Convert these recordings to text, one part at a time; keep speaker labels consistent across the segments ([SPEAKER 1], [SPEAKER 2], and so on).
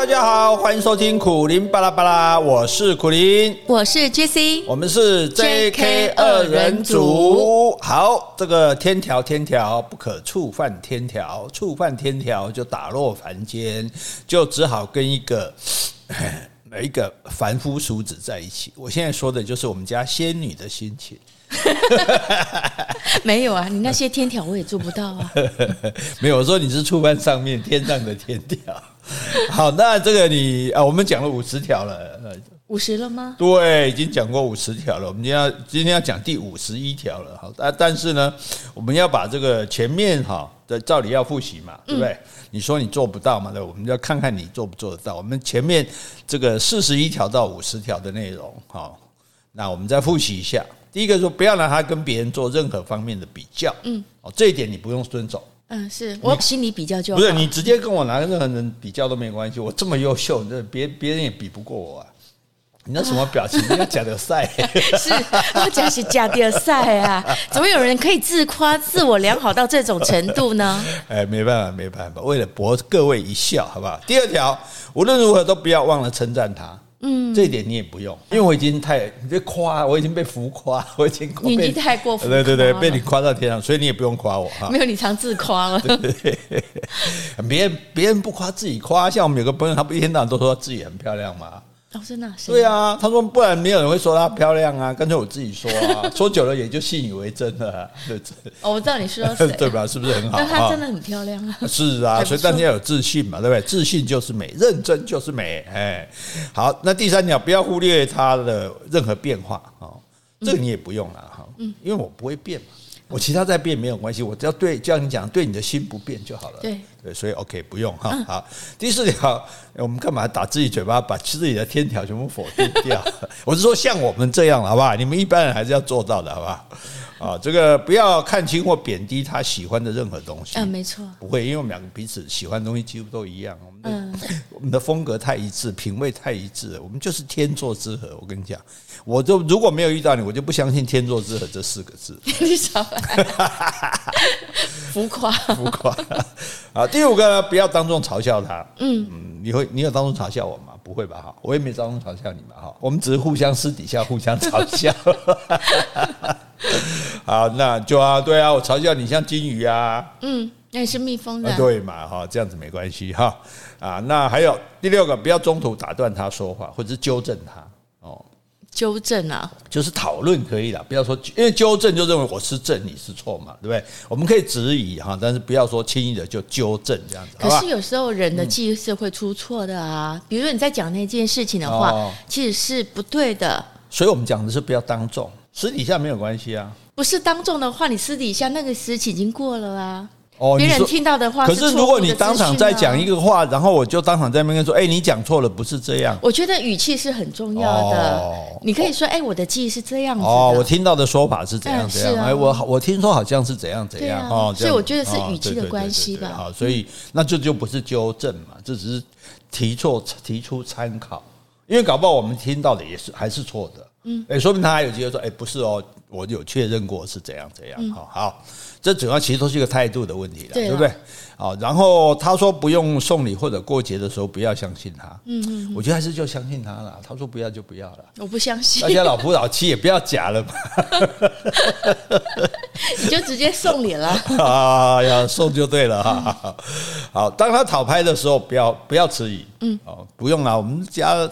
[SPEAKER 1] 大家好，欢迎收听苦林巴拉巴拉，我是苦林，
[SPEAKER 2] 我是 JC，
[SPEAKER 1] 我们是 JK 二人组。好，这个天条天条不可触犯天条，触犯天条就打落凡间，就只好跟一个每 一个凡夫俗子在一起。我现在说的就是我们家仙女的心情。
[SPEAKER 2] 没有啊，你那些天条我也做不到啊。
[SPEAKER 1] 没有，我说你是触犯上面天上的天条。好，那这个你啊，我们讲了五十条了，
[SPEAKER 2] 五十了吗？
[SPEAKER 1] 对，已经讲过五十条了。我们今天要今天要讲第五十一条了。好，但但是呢，我们要把这个前面哈的照理要复习嘛，对不对？你说你做不到嘛？对，我们要看看你做不做得到。我们前面这个四十一条到五十条的内容，好，那我们再复习一下。第一个说，不要拿它跟别人做任何方面的比较。嗯，哦，这一点你不用遵守。
[SPEAKER 2] 嗯，是我心里比较就好。
[SPEAKER 1] 不是你直接跟我拿任何人比较都没关系。我这么优秀，这别别人也比不过我啊。你那什么表情？你要假的赛？
[SPEAKER 2] 是，我讲是假的赛啊。怎么有人可以自夸、自我良好到这种程度呢？
[SPEAKER 1] 哎，没办法，没办法，为了博各位一笑，好不好？第二条，无论如何都不要忘了称赞他。嗯，这一点你也不用，因为我已经太你被夸，我已经被浮夸，我已经
[SPEAKER 2] 你已经太过浮夸，
[SPEAKER 1] 对对对，被你夸到天上，所以你也不用夸我哈。
[SPEAKER 2] 没有，你常自夸了。
[SPEAKER 1] 别人别人不夸自己夸，像我们有个朋友，他不一天到晚都说自己很漂亮吗？
[SPEAKER 2] 哦，真的？
[SPEAKER 1] 对啊，他说不然没有人会说她漂亮啊，干脆我自己说啊，说久了也就信以为真了，对不对？
[SPEAKER 2] 哦，我知道你说谁，
[SPEAKER 1] 对吧？是不是很好？
[SPEAKER 2] 但她真的很漂亮啊。
[SPEAKER 1] 是啊，所以大家要有自信嘛，对不对？自信就是美，认真就是美。哎，好，那第三条不要忽略她的任何变化啊，这个你也不用了哈，嗯，因为我不会变嘛。我其他再变没有关系，我只要对，就像你讲，对你的心不变就好了。
[SPEAKER 2] 对
[SPEAKER 1] 对，所以 OK 不用哈。好，第四条，我们干嘛打自己嘴巴，把自己的天条全部否定掉？我是说像我们这样，好不好？你们一般人还是要做到的，好不好？啊，这个不要看轻或贬低他喜欢的任何东西。
[SPEAKER 2] 嗯，没错，
[SPEAKER 1] 不会，因为我们两个彼此喜欢的东西几乎都一样。我们的 我们的风格太一致，品味太一致，我们就是天作之合。我跟你讲，我就如果没有遇到你，我就不相信天作之合这四个字。
[SPEAKER 2] 你少来，浮夸，
[SPEAKER 1] 浮夸。啊，第五个呢，不要当众嘲笑他。嗯嗯，你会，你有当众嘲笑我吗？不会吧？哈，我也没当众嘲笑你嘛。哈，我们只是互相私底下互相嘲笑。好，那就啊，对啊，我嘲笑你像金鱼啊，
[SPEAKER 2] 嗯，那也是蜜蜂的，
[SPEAKER 1] 对嘛，哈，这样子没关系哈，啊，那还有第六个，不要中途打断他说话，或者是纠正他，哦，
[SPEAKER 2] 纠正啊，
[SPEAKER 1] 就是讨论可以了，不要说，因为纠正就认为我是正，你是错嘛，对不对？我们可以质疑哈，但是不要说轻易的就纠正这样子。
[SPEAKER 2] 可是有时候人的记忆是会出错的啊，比如说你在讲那件事情的话，其实是不对的，
[SPEAKER 1] 所以我们讲的是不要当众。私底下没有关系啊，
[SPEAKER 2] 不是当众的话，你私底下那个时期已经过了啊。哦，别人听到的话，
[SPEAKER 1] 可是如果你当场再讲一个话，然后我就当场在那边说，哎，你讲错了，不是这样。
[SPEAKER 2] 我觉得语气是很重要的。你可以说，哎，我的记忆是这样子。
[SPEAKER 1] 哦，我听到的说法是怎样怎样。哎，我我听说好像是怎样怎样。哦，
[SPEAKER 2] 所以我觉得是语气的关系吧。
[SPEAKER 1] 好，所以那这就不是纠正嘛，这只是提错提出参考，因为搞不好我们听到的也是还是错的。嗯，哎，说明他还有机会说，哎，不是哦，我有确认过是怎样怎样。好，好，这主要其实都是一个态度的问题了，对不对？好，然后他说不用送礼或者过节的时候不要相信他。嗯嗯，我觉得还是就相信他了。他说不要就不要了。
[SPEAKER 2] 我不相信。
[SPEAKER 1] 大家老夫老妻也不要假了嘛。
[SPEAKER 2] 你就直接送礼了。
[SPEAKER 1] 啊，呀送就对了哈。好，当他讨拍的时候，不要不要迟疑。嗯，哦，不用了，我们家。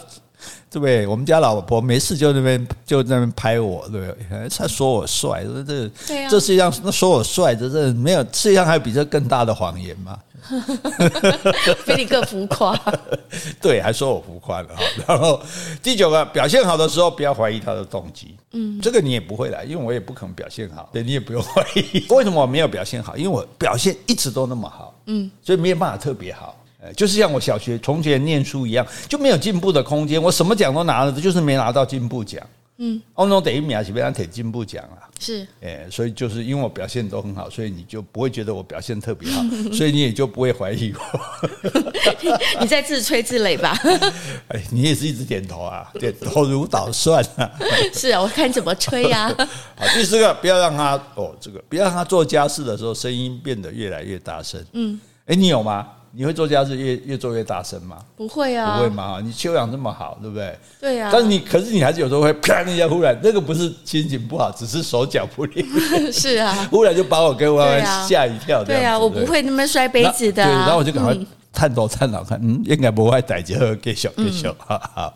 [SPEAKER 1] 对不对？我们家老婆没事就那边就在那边拍我，对不对？他说我帅，这这这世界上那说我帅，这这没有世界上还有比这更大的谎言吗？
[SPEAKER 2] 比你更浮夸。
[SPEAKER 1] 对，还说我浮夸了哈。然后第九个，表现好的时候不要怀疑他的动机。嗯，这个你也不会来，因为我也不可能表现好，对，你也不用怀疑。为什么我没有表现好？因为我表现一直都那么好，嗯，所以没有办法特别好。就是像我小学从前念书一样，就没有进步的空间。我什么奖都拿了，就是没拿到进步奖。嗯，哦，那等于米亚奇被他铁进步奖啊。
[SPEAKER 2] 是，
[SPEAKER 1] 哎，所以就是因为我表现都很好，所以你就不会觉得我表现特别好，所以你也就不会怀疑我。
[SPEAKER 2] 你在自吹自擂吧？
[SPEAKER 1] 哎，你也是一直点头啊，点头如捣蒜啊。
[SPEAKER 2] 是啊，我看你怎么吹呀。
[SPEAKER 1] 好，第四个，不要让他哦，这个不要让他做家事的时候声音变得越来越大声。嗯，哎，你有吗？你会做家事越越做越大声吗？
[SPEAKER 2] 不会啊，
[SPEAKER 1] 不会嘛？你修养这么好，对不对？
[SPEAKER 2] 对啊。
[SPEAKER 1] 但是你，可是你还是有时候会啪一下，忽然那个不是心情不好，只是手脚不灵。
[SPEAKER 2] 是啊，
[SPEAKER 1] 忽然就把我给我吓一跳。
[SPEAKER 2] 对啊，我不会那么摔杯子的。
[SPEAKER 1] 对，然后我就赶快。探头探脑看，嗯，应该不会逮结合给小给小，好好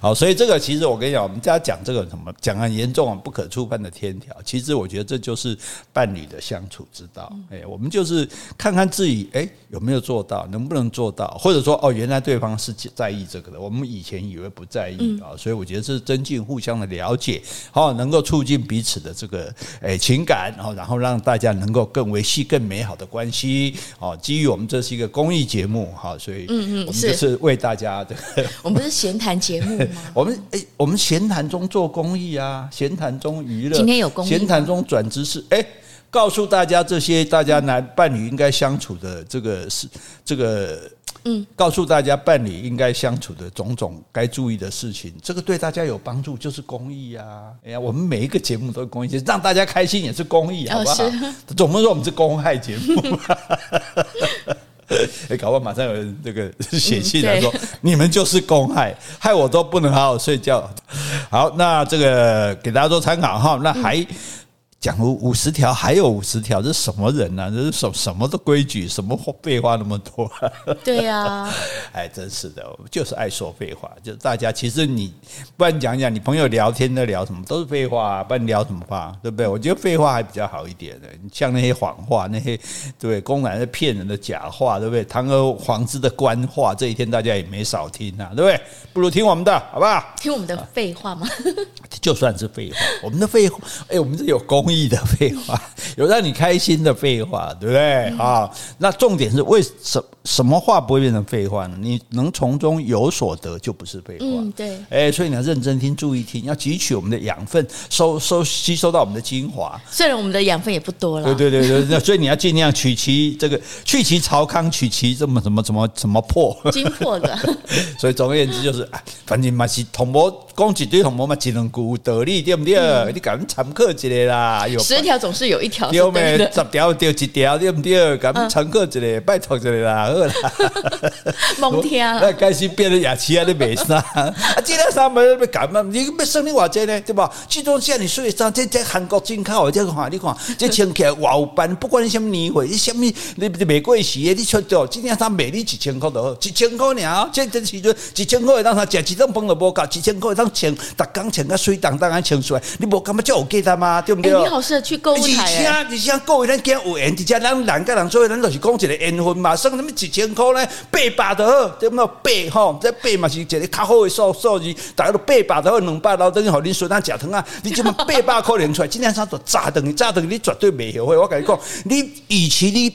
[SPEAKER 1] 好，所以这个其实我跟你讲，我们家讲这个什么讲很严重啊，不可触犯的天条，其实我觉得这就是伴侣的相处之道。哎，我们就是看看自己，哎，有没有做到，能不能做到，或者说，哦，原来对方是在意这个的，我们以前以为不在意啊，所以我觉得是增进互相的了解，好，能够促进彼此的这个哎情感，然后然后让大家能够更维系更美好的关系。哦，基于我们这是一个公益节目。好，所以嗯嗯，我们就是为大家的。
[SPEAKER 2] 我们不是闲谈节目吗？
[SPEAKER 1] 我们哎，我们闲谈中做公益啊，闲谈中娱乐。
[SPEAKER 2] 今天有公益，
[SPEAKER 1] 闲谈中转知识。哎，告诉大家这些大家男伴侣应该相处的这个是这个嗯，告诉大家伴侣应该相处的种种该注意的事情，这个对大家有帮助，就是公益啊。哎呀，我们每一个节目都是公益，让大家开心也是公益，好不好？总不能说我们是公害节目。哎，搞不好马上有人这个写信来说，你们就是公害，害我都不能好好睡觉。好，那这个给大家做参考哈。那还。讲五五十条，还有五十条，这是什么人呢、啊？这是什什么的规矩？什么废话那么多？
[SPEAKER 2] 对呀、啊，
[SPEAKER 1] 哎，真是的，就是爱说废话。就大家其实你不然讲讲，你朋友聊天在聊什么？都是废话、啊，不然聊什么话？对不对？我觉得废话还比较好一点的。你像那些谎话，那些对公然的骗人的假话，对不对？堂而皇之的官话，这一天大家也没少听啊，对不对？不如听我们的，好不好？
[SPEAKER 2] 听我们的废话吗？
[SPEAKER 1] 就算是废话，我们的废话，哎，我们这有公益的废话，有让你开心的废话，对不对啊？那重点是为什么？什么话不会变成废话呢？你能从中有所得，就不是废话。
[SPEAKER 2] 嗯，对。
[SPEAKER 1] 哎，所以你要认真听，注意听，要汲取我们的养分，收收吸收到我们的精华。
[SPEAKER 2] 虽然我们的养分也不多了。
[SPEAKER 1] 对对对对，所以你要尽量取其这个，去其曹康，取其这么什么什么什么破
[SPEAKER 2] 精破的。
[SPEAKER 1] 所以总而言之就是，反正嘛是同谋讲一堆同谋嘛，只能顾得力，对不对？嗯、你赶紧参考一下啦。有
[SPEAKER 2] 十条总是有一条
[SPEAKER 1] 对的，十条丢一条，对不对？赶紧参考一下，拜托一下啦。
[SPEAKER 2] 蒙天啊！
[SPEAKER 1] 那开始变得牙齿啊，你没啥 啊？这条衫没要干嘛？你要生你话这呢？对吧？这种像你说的衫，这这韩国进口的，这个话你看，这穿起来哇不管你什么年会，你什么你玫瑰时的，你穿到这件衫卖你一千块都好，一千块尔？这这时阵一千块当他吃几顿饭都无够，一千块当穿，逐工穿个水当当啊穿出来，你无感觉就有价值吗？对不对？
[SPEAKER 2] 你好适合去购物台。
[SPEAKER 1] 而且而且购物台讲有缘，而且咱人跟人做，咱就是讲一个缘分嘛，算什么几千块呢？八百就好，对不？八吼，这八嘛是一个较好的数数字，大概都八百就好，两百老等于互你孙仔食糖啊！你这么八百块连出来，今天啥都炸等于炸等于，你绝对袂后悔。我跟你讲，你与其你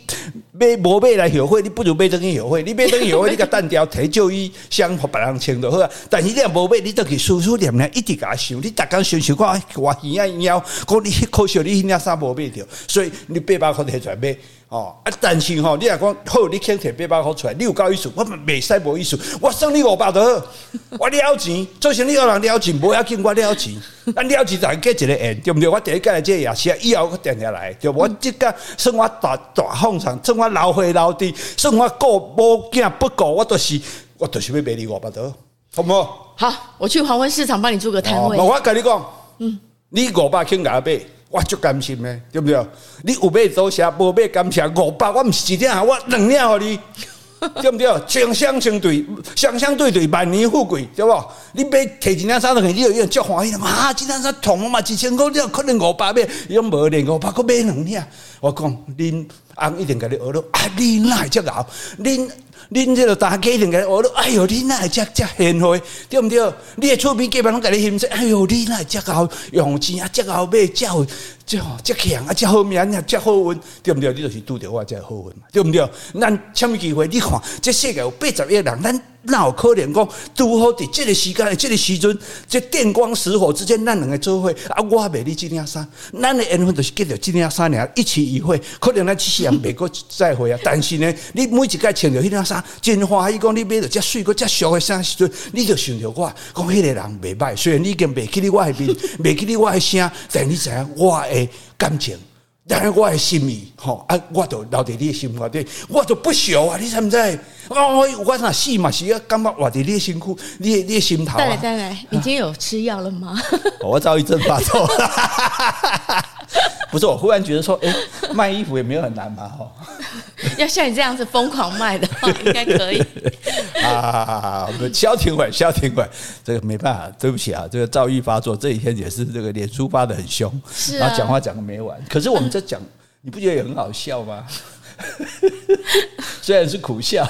[SPEAKER 1] 买无买来后悔，你不如买等于后悔。你买等于后悔，你个单调提旧衣箱互别人穿就好啊。但是你若无买，你都去思思念念，一直甲想，你逐工想想看，我耳仔妖，讲你可惜你那衫无买着，所以你八百块提出来买。哦，啊，但是吼，你若讲好，你肯摕八百箍出来，你有够意思，我袂使无意思，我送你五百就好，我了钱，做生意有人了钱，无要紧，我了钱，啊，了钱就加一个缘，对毋对？我第一届来这也是以后我定下来，对无？我这个算我大大风场，算我老岁老弟，算我顾无囝不顾，我都是我都是要卖你五百多好，好不好？
[SPEAKER 2] 好，我去黄昏市场帮你租个摊位。
[SPEAKER 1] 我甲你讲，嗯，你五百肯甲我买。我就甘心的，对不对？你有买多少，无买甘心五百，我唔是一两，我两两互你，对不对？双双相对，双双对对，万年富贵，对不？你买提一两三两，你有用足欢喜嘛？啊，这两三同嘛，一千块，你可能五百买，伊讲无连五百块买两两。我讲，恁翁一定给你学了，啊，你哪会这个？恁。恁这个大家庭个，我都哎哟，恁那会遮遮贤惠，对毋对？你诶厝边隔壁拢甲你欣赏，哎哟，恁那会这个好用钱啊，这个好买，这好这这强啊，这好命啊，这好运，对不对？你就是拄着我这好运嘛，对不对？咱什么机会？你看，这世界有八十亿人，咱。哪有可能讲，拄好伫这个时间、这个时阵，这电光石火之间，咱两个做伙啊！我卖你这件衫，咱的缘分就是结着这件衫尔，一期一会，可能咱这世人袂过再会啊。但是呢，你每一届穿着迄件衫，真欢喜讲你买着这水果、这俗的衫时阵，你就想着我，讲迄个人袂歹。虽然你已经袂记得我的面，袂记得我的声，但你知影我的感情。然后我的心意，吼啊，我都留在你的心里，我都不朽啊！你知不知？哦，我那死嘛是要感觉活伫你的心库，你的你的心头啊！
[SPEAKER 2] 当然当然，已经有吃药了吗？
[SPEAKER 1] 我躁郁症发作。不是，我忽然觉得说，哎，卖衣服也没有很难嘛，哈。
[SPEAKER 2] 要像你这样子疯狂卖的话，应该可以。
[SPEAKER 1] 啊，我们消停会，消停会，这个没办法，对不起啊，这个躁郁发作这几天也是这个脸书发的很凶，是啊，然后讲话讲个没完。可是我们在讲，你不觉得也很好笑吗？虽然是苦笑。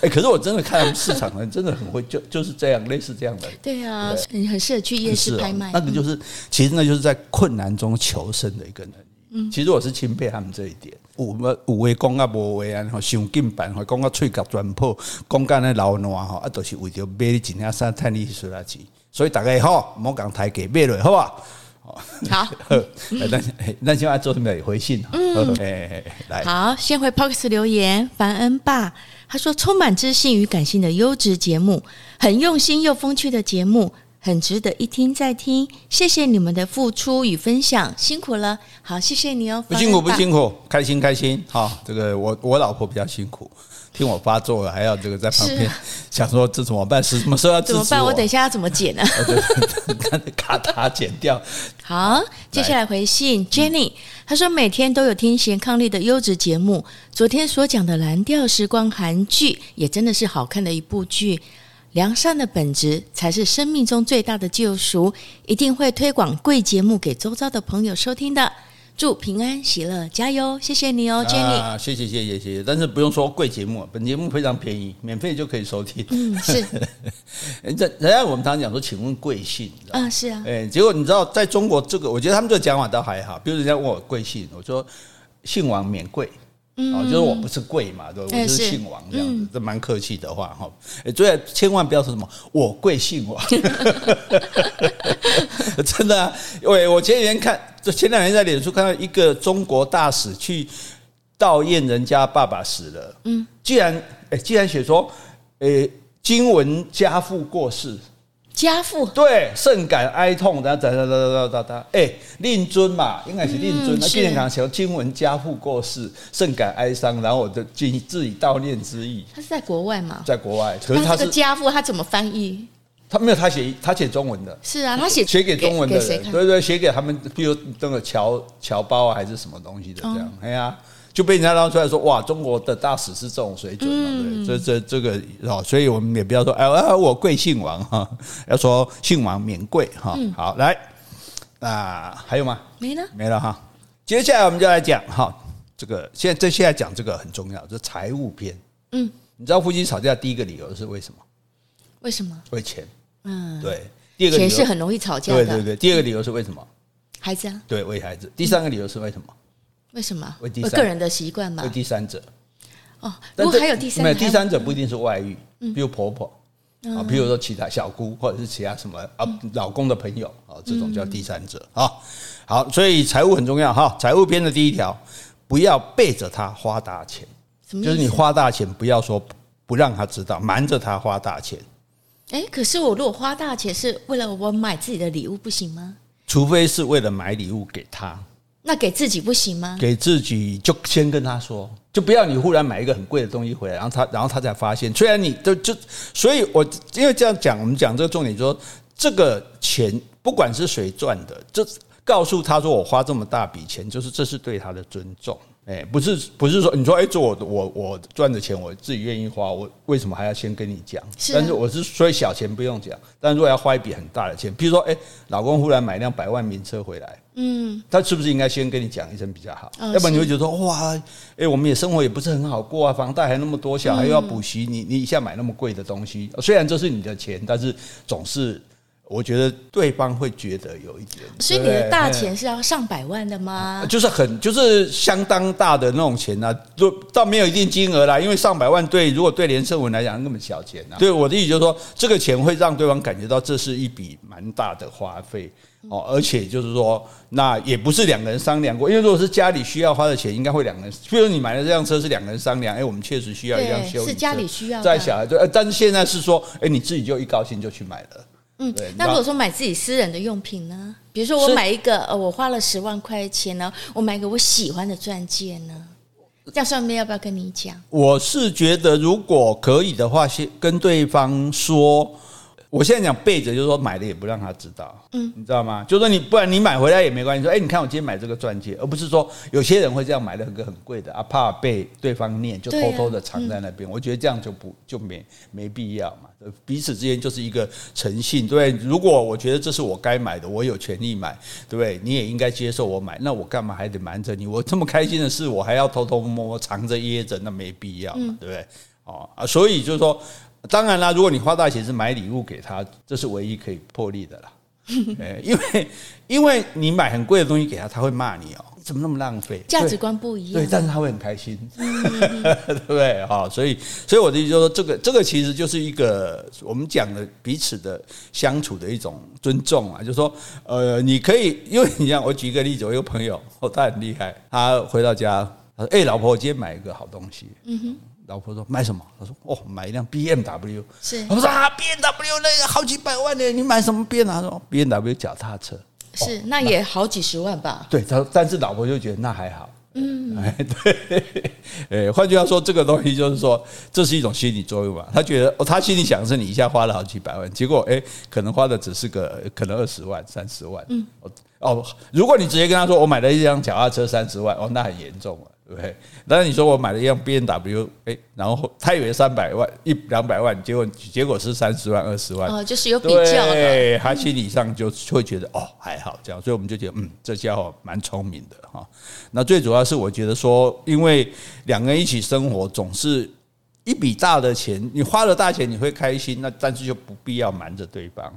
[SPEAKER 1] 哎，可是我真的看他们市场人真的很会，就就是这样，类似这样的。
[SPEAKER 2] 对啊，你很适合去夜市拍卖。
[SPEAKER 1] 那个就是，其实那就是在困难中求生的一个能力。嗯，其实我是钦佩他们这一点。有有话讲啊，无话啊，吼，想尽办法，讲到喙角全破，讲到那老烂吼，啊，都是为着买你一件衫，趁你输垃圾。所以大家好，莫讲太给买了，好不好？
[SPEAKER 2] 好，
[SPEAKER 1] 那那现在做什么？回信。嗯，
[SPEAKER 2] 来，好，先回 Podcast 留言，凡恩爸。他说：“充满知性与感性的优质节目，很用心又风趣的节目，很值得一听再听。谢谢你们的付出与分享，辛苦了。好，谢谢你哦。
[SPEAKER 1] 不辛苦，不辛苦，开心开心。好，这个我我老婆比较辛苦，听我发作了，还要这个在旁边想说这怎么办？是什么时候要
[SPEAKER 2] 怎么办？我等一下要怎么剪呢？
[SPEAKER 1] 咔嚓剪掉。
[SPEAKER 2] 好，接下来回信 Jenny。”他说：“每天都有听贤伉俪的优质节目。昨天所讲的《蓝调时光》韩剧也真的是好看的一部剧。良善的本质才是生命中最大的救赎。一定会推广贵节目给周遭的朋友收听的。祝平安喜乐，加油！谢谢你哦，Jenny。
[SPEAKER 1] 啊，谢谢谢谢谢谢。但是不用说贵节目，本节目非常便宜，免费就可以收听。
[SPEAKER 2] 嗯，是。
[SPEAKER 1] 人家人家我们常常讲说，请问贵姓？
[SPEAKER 2] 啊，是啊。
[SPEAKER 1] 哎，结果你知道，在中国这个，我觉得他们这个讲法倒还好。比如人家问我贵姓，我说姓王免贵。哦，就是我不是贵嘛，对，我就是姓王这样子，这蛮客气的话哈。哎，所以千万不要说什么我贵姓王，真的啊。喂，我前几天看，就前两天在脸书看到一个中国大使去悼念人家爸爸死了，嗯，既然哎，既然写说，哎，今闻家父过世。
[SPEAKER 2] 家父
[SPEAKER 1] 对，甚感哀痛，哒哒哒哒哒哒哒，哎，令尊嘛，应该是令尊。那纪念堂写今闻家父过世，甚感哀伤，然后我就尽自己悼念之意。
[SPEAKER 2] 他是在国外嘛？
[SPEAKER 1] 在国外，可是他是
[SPEAKER 2] 家父，他怎么翻译？
[SPEAKER 1] 他没有，他写他写中文的。
[SPEAKER 2] 是啊，他写
[SPEAKER 1] 写给中文的人，对对，写给他们，比如那个侨侨胞啊，还是什么东西的这样，哎呀。就被人家捞出来说，哇，中国的大使是这种水准嘛？对，这这这个哦，所以我们也不要说，哎，我贵姓王哈，要说姓王免贵哈。好，来，那还有吗？
[SPEAKER 2] 没了，
[SPEAKER 1] 没了哈。接下来我们就来讲哈，这个现在这现在讲这个很重要，就是财务篇。嗯，你知道夫妻吵架第一个理由是为什么？
[SPEAKER 2] 为什么？
[SPEAKER 1] 为钱。
[SPEAKER 2] 嗯，
[SPEAKER 1] 对。第二个理由
[SPEAKER 2] 钱是很容易吵架的。
[SPEAKER 1] 对对对。第二个理由是为什么？
[SPEAKER 2] 孩子啊。
[SPEAKER 1] 对，为孩子。第三个理由是为什么？
[SPEAKER 2] 为什么？为第三个人的习惯嘛。
[SPEAKER 1] 为第三者。
[SPEAKER 2] 哦，如果还有第三，
[SPEAKER 1] 没有第三者不一定是外遇，比如婆婆啊，比如说其他小姑或者是其他什么啊，老公的朋友啊，这种叫第三者啊。好，所以财务很重要哈。财务篇的第一条，不要背着他花大钱，就是你花大钱，不要说不让他知道，瞒着他花大钱。
[SPEAKER 2] 哎，可是我如果花大钱是为了我买自己的礼物，不行吗？
[SPEAKER 1] 除非是为了买礼物给他。
[SPEAKER 2] 那给自己不行吗？
[SPEAKER 1] 给自己就先跟他说，就不要你忽然买一个很贵的东西回来，然后他，然后他才发现。虽然你就就，所以我因为这样讲，我们讲这个重点，说这个钱不管是谁赚的，就告诉他说我花这么大笔钱，就是这是对他的尊重。哎，不是不是说你说哎，这我我我赚的钱我自己愿意花，我为什么还要先跟你讲？是啊、但是我是所以小钱不用讲，但如果要花一笔很大的钱，比如说哎，老公忽然买一辆百万名车回来。嗯，他是不是应该先跟你讲一声比较好？要不然你会觉得说哇，哎，我们也生活也不是很好过啊，房贷还那么多，小孩又要补习，你你一下买那么贵的东西，虽然这是你的钱，但是总是我觉得对方会觉得有一点。
[SPEAKER 2] 所以你的大钱是要上百万的吗？
[SPEAKER 1] 就是很就是相当大的那种钱呢，就倒没有一定金额啦，因为上百万对如果对连胜文来讲那么小钱啊。对我的意思就是说，这个钱会让对方感觉到这是一笔蛮大的花费。哦，而且就是说，那也不是两个人商量过，因为如果是家里需要花的钱，应该会两个人。比如你买的这辆车是两个人商量，哎，我们确实需要一辆修理车，
[SPEAKER 2] 是家里需要，
[SPEAKER 1] 在小孩对，但是现在是说，哎，你自己就一高兴就去买了，
[SPEAKER 2] 嗯，那如果说买自己私人的用品呢？比如说我买一个，呃，我花了十万块钱呢，我买一个我喜欢的钻戒呢，这样顺便要不要跟你讲？
[SPEAKER 1] 我是觉得如果可以的话，先跟对方说。我现在讲背着，就是说买的也不让他知道，嗯，你知道吗？就是说你不然你买回来也没关系。说，哎，你看我今天买这个钻戒，而不是说有些人会这样买了一个很贵的啊，怕被对方念，就偷偷的藏在那边。我觉得这样就不就没没必要嘛。彼此之间就是一个诚信，对。如果我觉得这是我该买的，我有权利买，对不对？你也应该接受我买，那我干嘛还得瞒着你？我这么开心的事，我还要偷偷摸摸藏着掖着，那没必要嘛，对不对？哦啊，所以就是说。当然啦，如果你花大钱是买礼物给他，这是唯一可以破例的啦。因为因为你买很贵的东西给他，他会骂你哦，你怎么那么浪费？
[SPEAKER 2] 价值观不一样。
[SPEAKER 1] 对，但是他会很开心，对不 对？哈，所以所以我的意思就是说，这个这个其实就是一个我们讲的彼此的相处的一种尊重啊，就是说，呃，你可以，因为你像我举一个例子，我一个朋友哦，他很厉害，他回到家，他说：“哎，老婆，我今天买一个好东西。”嗯哼。老婆说买什么？他说 哦，买一辆 BMW。是，我说啊，BMW 那个好几百万呢，你买什么 B？他说 BMW 脚踏车。
[SPEAKER 2] 是，那也好几十万吧？
[SPEAKER 1] 对，他但是老婆就觉得那还好。嗯，哎，对，哎，换句话说，这个东西就是说，这是一种心理作用吧？他觉得哦，他心里想的是你一下花了好几百万，结果哎，可能花的只是个可能二十万、三十万。嗯，哦，如果你直接跟他说我买了一辆脚踏车三十万，哦，那很严重了。对，但是你说我买了一辆 B N W，哎，然后他以为三百万一两百万，结果结果是三十万二十万，
[SPEAKER 2] 哦，就是有比较的，
[SPEAKER 1] 对，他心理上就会觉得哦还好这样，所以我们就觉得嗯，这家伙蛮聪明的哈。那最主要是我觉得说，因为两个人一起生活，总是一笔大的钱，你花了大钱你会开心，那但是就不必要瞒着对方。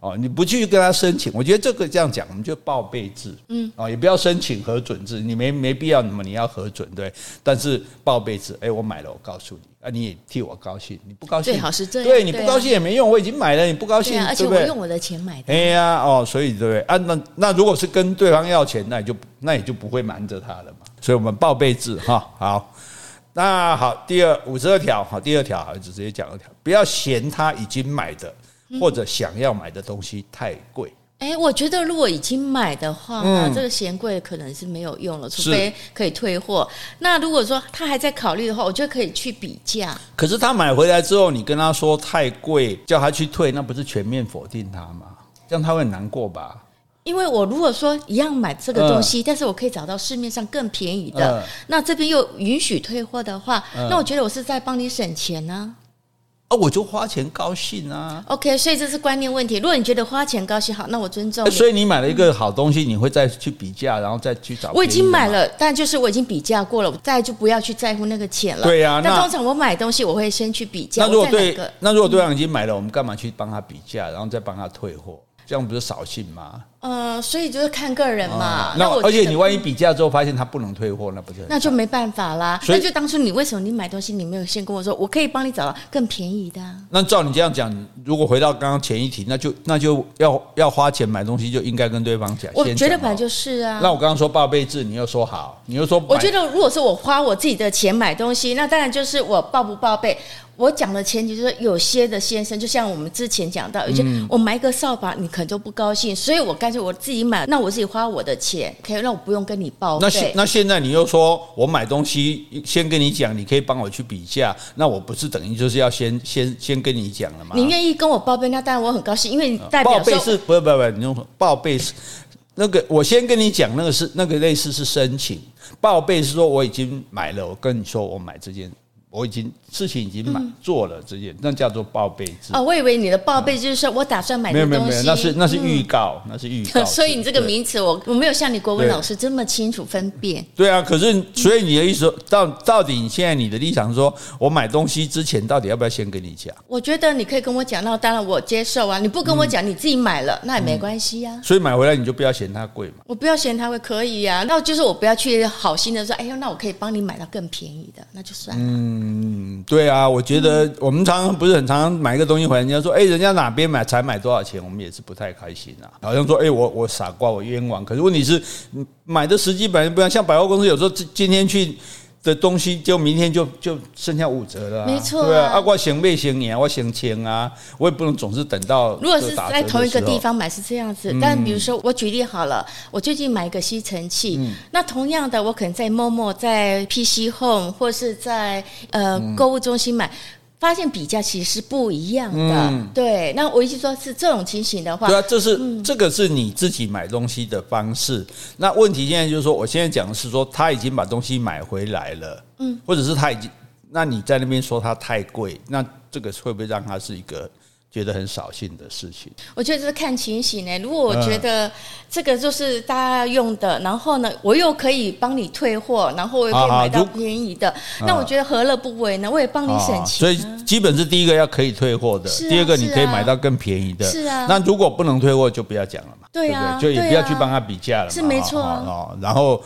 [SPEAKER 1] 哦，你不去跟他申请，我觉得这个这样讲，我们就报备制，嗯，哦，也不要申请核准制，你没没必要，那么你要核准对，但是报备制，哎，我买了，我告诉你，啊，你也替我高兴，你不高兴
[SPEAKER 2] 最好是这样，
[SPEAKER 1] 对，你不高兴也没用，我已经买了，你不高兴，
[SPEAKER 2] 而且我用我的钱买的，
[SPEAKER 1] 哎呀，哦，所以对不对？啊，那那如果是跟对方要钱，那也就那也就不会瞒着他了嘛，所以我们报备制哈，好，那好，第二五十二条，好，第二条好，就直接讲二条，不要嫌他已经买的。或者想要买的东西太贵，
[SPEAKER 2] 哎，我觉得如果已经买的话，那这个嫌贵可能是没有用了，除非可以退货。那如果说他还在考虑的话，我觉得可以去比价。
[SPEAKER 1] 可是他买回来之后，你跟他说太贵，叫他去退，那不是全面否定他吗？这样他会很难过吧？
[SPEAKER 2] 因为我如果说一样买这个东西，但是我可以找到市面上更便宜的，那这边又允许退货的话，那我觉得我是在帮你省钱呢。
[SPEAKER 1] 啊，我就花钱高兴啊
[SPEAKER 2] ！OK，所以这是观念问题。如果你觉得花钱高兴好，那我尊重你。
[SPEAKER 1] 所以你买了一个好东西，你会再去比价，然后再去找。
[SPEAKER 2] 我已经买了，但就是我已经比价过了，我再就不要去在乎那个钱了。
[SPEAKER 1] 对呀、啊，
[SPEAKER 2] 那通常我买东西，我会先去比价。
[SPEAKER 1] 那如果对，那如果对方已经买了，我们干嘛去帮他比价，然后再帮他退货？这样不是扫兴吗？
[SPEAKER 2] 呃，所以就是看个人嘛。
[SPEAKER 1] 那而且你万一比价之后发现他不能退货，那不是？
[SPEAKER 2] 那就没办法啦。所以就当初你为什么你买东西你没有先跟我说，我可以帮你找到更便宜的？
[SPEAKER 1] 那照你这样讲，如果回到刚刚前一题，那就那就要要花钱买东西，就应该跟对方讲。
[SPEAKER 2] 我觉得本来就是啊。
[SPEAKER 1] 那我刚刚说报备制，你又说好，你又说
[SPEAKER 2] 我觉得如果是我花我自己的钱买东西，那当然就是我报不报备。我讲的前提就是，有些的先生，就像我们之前讲到，而且我买一个扫把，你可能就不高兴，所以我干脆我自己买，那我自己花我的钱，可以让我不用跟你报。
[SPEAKER 1] 那现那现在你又说我买东西先跟你讲，你可以帮我去比价，那我不是等于就是要先先先跟你讲了吗？
[SPEAKER 2] 你愿意跟我报备，那当然我很高兴，因为你代表
[SPEAKER 1] 报备是不不不，你用报备是那个我先跟你讲，那个是那个类似是申请，报备是说我已经买了，我跟你说我买这件。我已经事情已经满做了这件，那叫做报备制。
[SPEAKER 2] 哦，我以为你的报备就是说我打算买的东西。没有没有没有，
[SPEAKER 1] 那是那是预告，那是预告。
[SPEAKER 2] 所以你这个名词，我我没有像你国文老师这么清楚分辨。
[SPEAKER 1] 对啊，可是所以你的意思说到到底，你现在你的立场是说，我买东西之前到底要不要先跟你讲？
[SPEAKER 2] 我觉得你可以跟我讲，那当然我接受啊。你不跟我讲，你自己买了，那也没关系呀。
[SPEAKER 1] 所以买回来你就不要嫌它贵嘛。
[SPEAKER 2] 我不要嫌它贵，可以呀。那就是我不要去好心的说，哎呦，那我可以帮你买到更便宜的，那就算了。
[SPEAKER 1] 嗯，对。对啊，我觉得我们常常不是很常常买一个东西回来，人家说，哎，人家哪边买才买多少钱，我们也是不太开心啊。好像说，哎，我我傻瓜，我冤枉。可是问题是，买的时机本来不一样。像百货公司有时候今天去的东西，就明天就就剩下五折了，
[SPEAKER 2] 没错，
[SPEAKER 1] 对啊，我行未行年，我行签啊，我也不能总是等到。
[SPEAKER 2] 如果是在同一个地方买是这样子，但比如说我举例好了，我最近买一个吸尘器，那同样的，我可能在 Momo、在 PC Home 或是在呃购物中心买。发现比较其实是不一样的，嗯、对。那我意思说是这种情形的话，
[SPEAKER 1] 对啊，这是、嗯、这个是你自己买东西的方式。那问题现在就是说，我现在讲的是说他已经把东西买回来了，嗯，或者是他已经，那你在那边说他太贵，那这个会不会让他是一个？觉得很扫兴的事情，
[SPEAKER 2] 我觉得是看情形呢。如果我觉得这个就是大家用的，然后呢，我又可以帮你退货，然后我又可以买到便宜的，那我觉得何乐不为呢？我也帮你省钱。
[SPEAKER 1] 所以基本是第一个要可以退货的，第二个你可以买到更便宜的。是啊。那如果不能退货，就不要讲了嘛。对啊，就也不要去帮他比价了嘛。
[SPEAKER 2] 是没错哦。
[SPEAKER 1] 然后，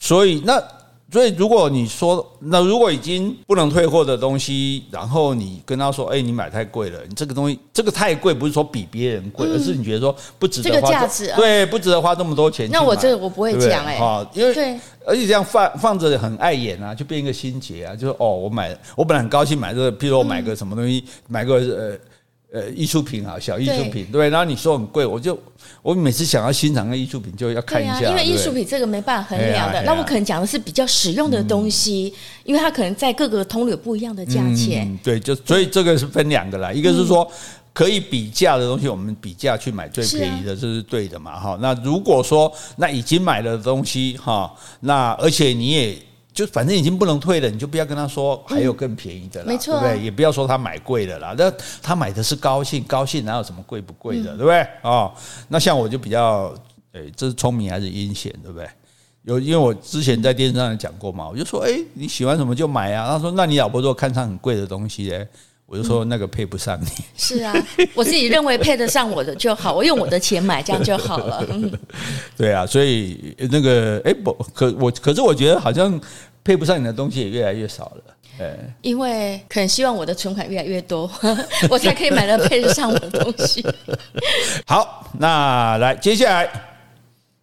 [SPEAKER 1] 所以那。所以，如果你说那如果已经不能退货的东西，然后你跟他说：“哎，你买太贵了，你这个东西这个太贵，不是说比别人贵，而是你觉得说不值得花价值，对，不值得花这么多钱。”
[SPEAKER 2] 那我这个我不会讲哎，
[SPEAKER 1] 啊，因为而且这样放放着很碍眼啊，就变一个心结啊，就是哦，我买我本来很高兴买这个，譬如我买个什么东西，买个呃。呃，艺术品啊，小艺术品，对，对，然后你说很贵，我就我每次想要欣赏个艺术品，就要看一下，
[SPEAKER 2] 啊、因为艺术品这个没办法衡量的。那我可能讲的是比较实用的东西，嗯、因为它可能在各个通路有不一样的价钱。
[SPEAKER 1] 嗯、对，就所以这个是分两个啦，一个是说可以比价的东西，我们比价去买最便宜的，这是对的嘛，哈。那如果说那已经买了东西，哈，那而且你也。就反正已经不能退了，你就不要跟他说还有更便宜的了，嗯、没错，对不对？也不要说他买贵了啦，那他买的是高兴，高兴哪有什么贵不贵的，嗯、对不对？哦，那像我就比较，诶，这是聪明还是阴险，对不对？有，因为我之前在电视上讲过嘛，我就说，诶，你喜欢什么就买啊。他说，那你老婆如果看上很贵的东西，诶，我就说那个配不上你。
[SPEAKER 2] 是啊，我自己认为配得上我的就好，我用我的钱买，这样就好了。嗯，
[SPEAKER 1] 对啊，所以那个，诶，不可我，可是我觉得好像。配不上你的东西也越来越少了，哎，因为
[SPEAKER 2] 可能希望我的存款越来越多，我才可以买到配得上我的东西。
[SPEAKER 1] 好，那来接下来，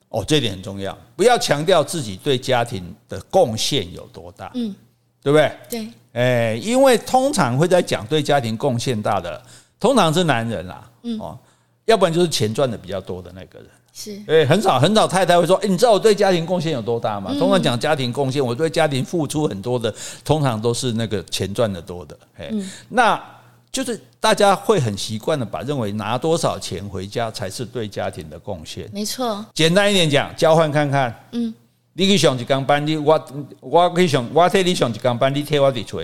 [SPEAKER 1] 哦，这点很重要，不要强调自己对家庭的贡献有多大，嗯，对不对？
[SPEAKER 2] 对，
[SPEAKER 1] 哎，因为通常会在讲对家庭贡献大的，通常是男人啦，嗯，哦，要不然就是钱赚的比较多的那个人。是，哎，很少很少太太会说，哎，你知道我对家庭贡献有多大吗？通常讲家庭贡献，我对家庭付出很多的，通常都是那个钱赚的多的，哎，那就是大家会很习惯的把认为拿多少钱回家才是对家庭的贡献。
[SPEAKER 2] 没错，
[SPEAKER 1] 简单一点讲，交换看看，嗯，你去上一工班，你我我去上，我替你上一工班，你替我伫厝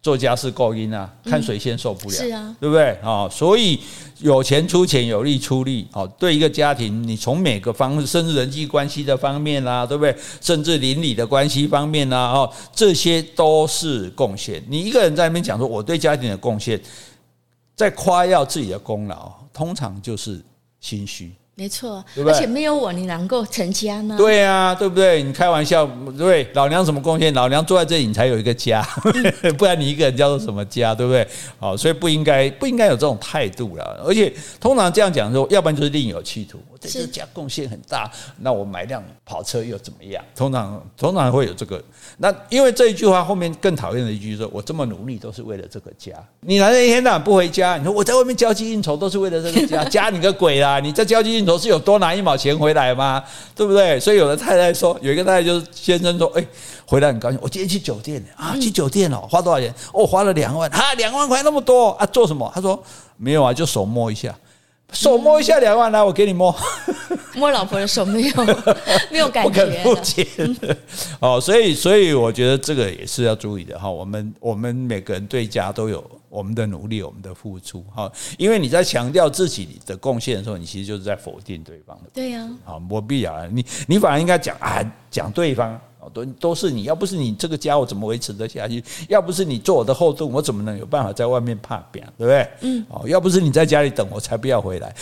[SPEAKER 1] 做家事够阴啊，看谁先受不了，是啊，对不对啊？所以有钱出钱，有力出力。哦，对一个家庭，你从每个方，甚至人际关系的方面啦，对不对？甚至邻里的关系方面啦，哦，这些都是贡献。你一个人在那边讲说我对家庭的贡献，在夸耀自己的功劳，通常就是心虚。
[SPEAKER 2] 没错，而且没有我，你能够成家呢？
[SPEAKER 1] 对啊，对不对？你开玩笑，对老娘什么贡献？老娘坐在这里，你才有一个家，不然你一个人叫做什么家？对不对？好，所以不应该不应该有这种态度了。而且通常这样讲说，要不然就是另有企图。这家贡献很大，那我买辆跑车又怎么样？通常通常会有这个。那因为这一句话后面更讨厌的一句说：“我这么努力都是为了这个家。”你男人一天到晚不回家，你说我在外面交际应酬都是为了这个家，家你个鬼啦！你在交际应酬是有多拿一毛钱回来吗？对不对？所以有的太太说，有一个太太就是先生说：“哎，回来很高兴，我今天去酒店啊，去酒店哦，花多少钱？哦，花了两万啊，两万块那么多啊，做什么？”他说：“没有啊，就手摸一下。”手摸一下两万，来，我给你摸。
[SPEAKER 2] 摸老婆的手没有，没有感觉。不肯付钱。
[SPEAKER 1] 哦，所以，所以我觉得这个也是要注意的哈。我们，我们每个人对家都有我们的努力，我们的付出哈。因为你在强调自己的贡献的时候，你其实就是在否定对方的。
[SPEAKER 2] 对呀。
[SPEAKER 1] 好，没必要啊。你，你反而应该讲啊，讲对方。都都是你，要不是你这个家，我怎么维持得下去？要不是你做我的后盾，我怎么能有办法在外面趴平，对不对？嗯，哦，要不是你在家里等我，才不要回来。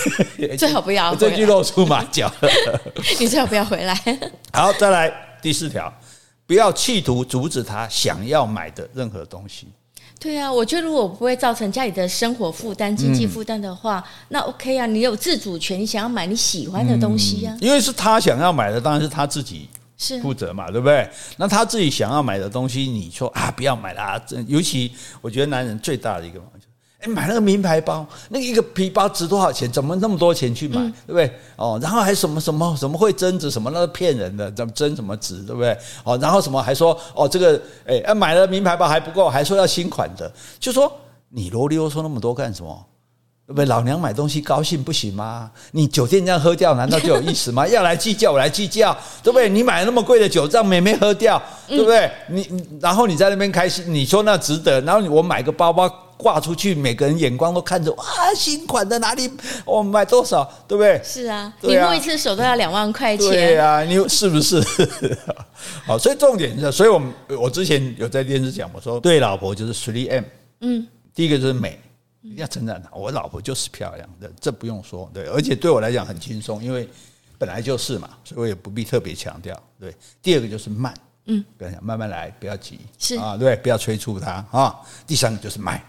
[SPEAKER 2] 最好不要
[SPEAKER 1] 这句露出马脚。
[SPEAKER 2] 你最好不要回来。
[SPEAKER 1] 好，再来第四条，不要企图阻止他想要买的任何东西。
[SPEAKER 2] 对啊，我觉得如果不会造成家里的生活负担、经济负担的话，嗯、那 OK 啊，你有自主权，你想要买你喜欢的东西啊。
[SPEAKER 1] 因为是他想要买的，当然是他自己。
[SPEAKER 2] 是
[SPEAKER 1] 负责嘛，对不对？那他自己想要买的东西，你说啊，不要买啦。尤其我觉得男人最大的一个嘛，就是哎，买那个名牌包，那个一个皮包值多少钱？怎么那么多钱去买？对不对？哦，然后还什么什么什么会增值？什么那个骗人的？怎么增什么值？对不对？哦，然后什么还说哦，这个哎，买了名牌包还不够，还说要新款的，就说你啰里啰嗦那么多干什么？对不对？老娘买东西高兴不行吗？你酒店这样喝掉，难道就有意思吗？要来计较，我来计较，对不对？你买那么贵的酒，让妹妹喝掉，对不对？你然后你在那边开心，你说那值得？然后我买个包包挂出去，每个人眼光都看着，哇，新款的哪里？我买多少？对不对？
[SPEAKER 2] 是啊，你摸一次手都要两万块钱。
[SPEAKER 1] 对啊，你是不是？好，所以重点是，所以我们我之前有在电视讲，我说对老婆就是 three M，嗯，第一个就是美。要称赞她，我老婆就是漂亮的，这不用说，对，而且对我来讲很轻松，因为本来就是嘛，所以我也不必特别强调，对。第二个就是慢，嗯，不要想慢慢来，不要急，是啊，对，不要催促她啊。第三个就是买，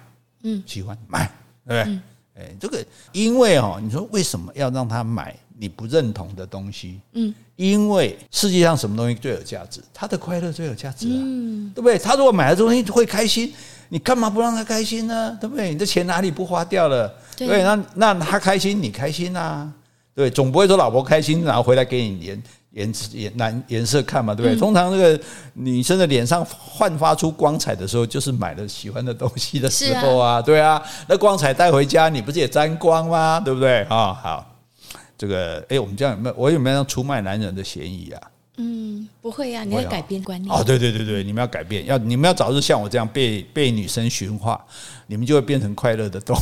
[SPEAKER 1] 嗯，喜欢买，对不对？哎，这个因为哦，你说为什么要让他买你不认同的东西？嗯，因为世界上什么东西最有价值？他的快乐最有价值啊，嗯，对不对？他如果买了东西会开心。你干嘛不让他开心呢？对不对？你的钱哪里不花掉了？对，那那他开心，你开心啊？对，总不会说老婆开心，然后回来给你颜颜颜颜颜色看嘛？对不对？通常这个女生的脸上焕发出光彩的时候，就是买了喜欢的东西的时候啊。对啊，那光彩带回家，你不是也沾光吗？对不对？啊，好，这个哎，我们这样有没有？我有没有出卖男人的嫌疑啊？
[SPEAKER 2] 嗯，不会呀、啊，你要改变观念
[SPEAKER 1] 哦。对对对对，你们要改变，要你们要早日像我这样被被女生驯化，你们就会变成快乐的动物。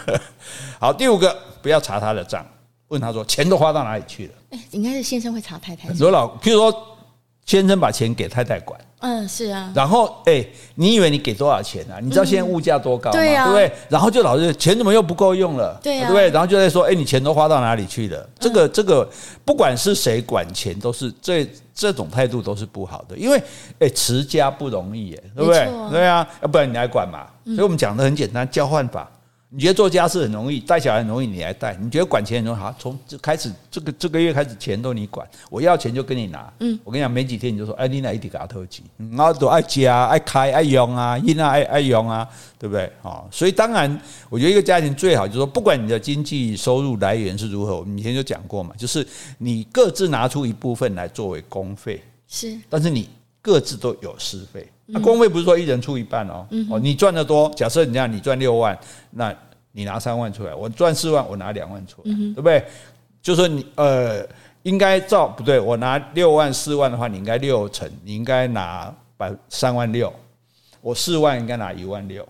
[SPEAKER 1] 好，第五个，不要查他的账，问他说钱都花到哪里去了？
[SPEAKER 2] 哎，应该是先生会查太太。
[SPEAKER 1] 很多老，譬如说先生把钱给太太管。
[SPEAKER 2] 嗯，是啊。
[SPEAKER 1] 然后，哎、欸，你以为你给多少钱啊？你知道现在物价多高
[SPEAKER 2] 吗？
[SPEAKER 1] 对不对？然后就老是钱怎么又不够用了？对啊，对不对？然后就在说，哎，你钱都花到哪里去了？这个，这个，不管是谁管钱，都是这这种态度都是不好的，因为，哎，持家不容易，哎，对不对？对啊，要不然你来管嘛。所以我们讲的很简单，交换法。你觉得做家事很容易，带小孩很容易，你来带；你觉得管钱很容易，好，从这开始，这个这个月开始，钱都你管，我要钱就跟你拿。嗯，我跟你讲，没几天你就说，哎，你哪一点给他投机？然后都爱家、爱开、爱用啊，因啊爱爱用啊，对不对？哦，所以当然，我觉得一个家庭最好就是说，不管你的经济收入来源是如何，我们以前就讲过嘛，就是你各自拿出一部分来作为公费，是，但是你各自都有私费。那、啊、公费不是说一人出一半哦，哦，你赚的多，假设你这样，你赚六万，那你拿三万出来，我赚四万，我拿两万出来，对不对？就说你呃，应该照不对，我拿六万四万的话，你应该六成，你应该拿百三万六，我四万应该拿一万六，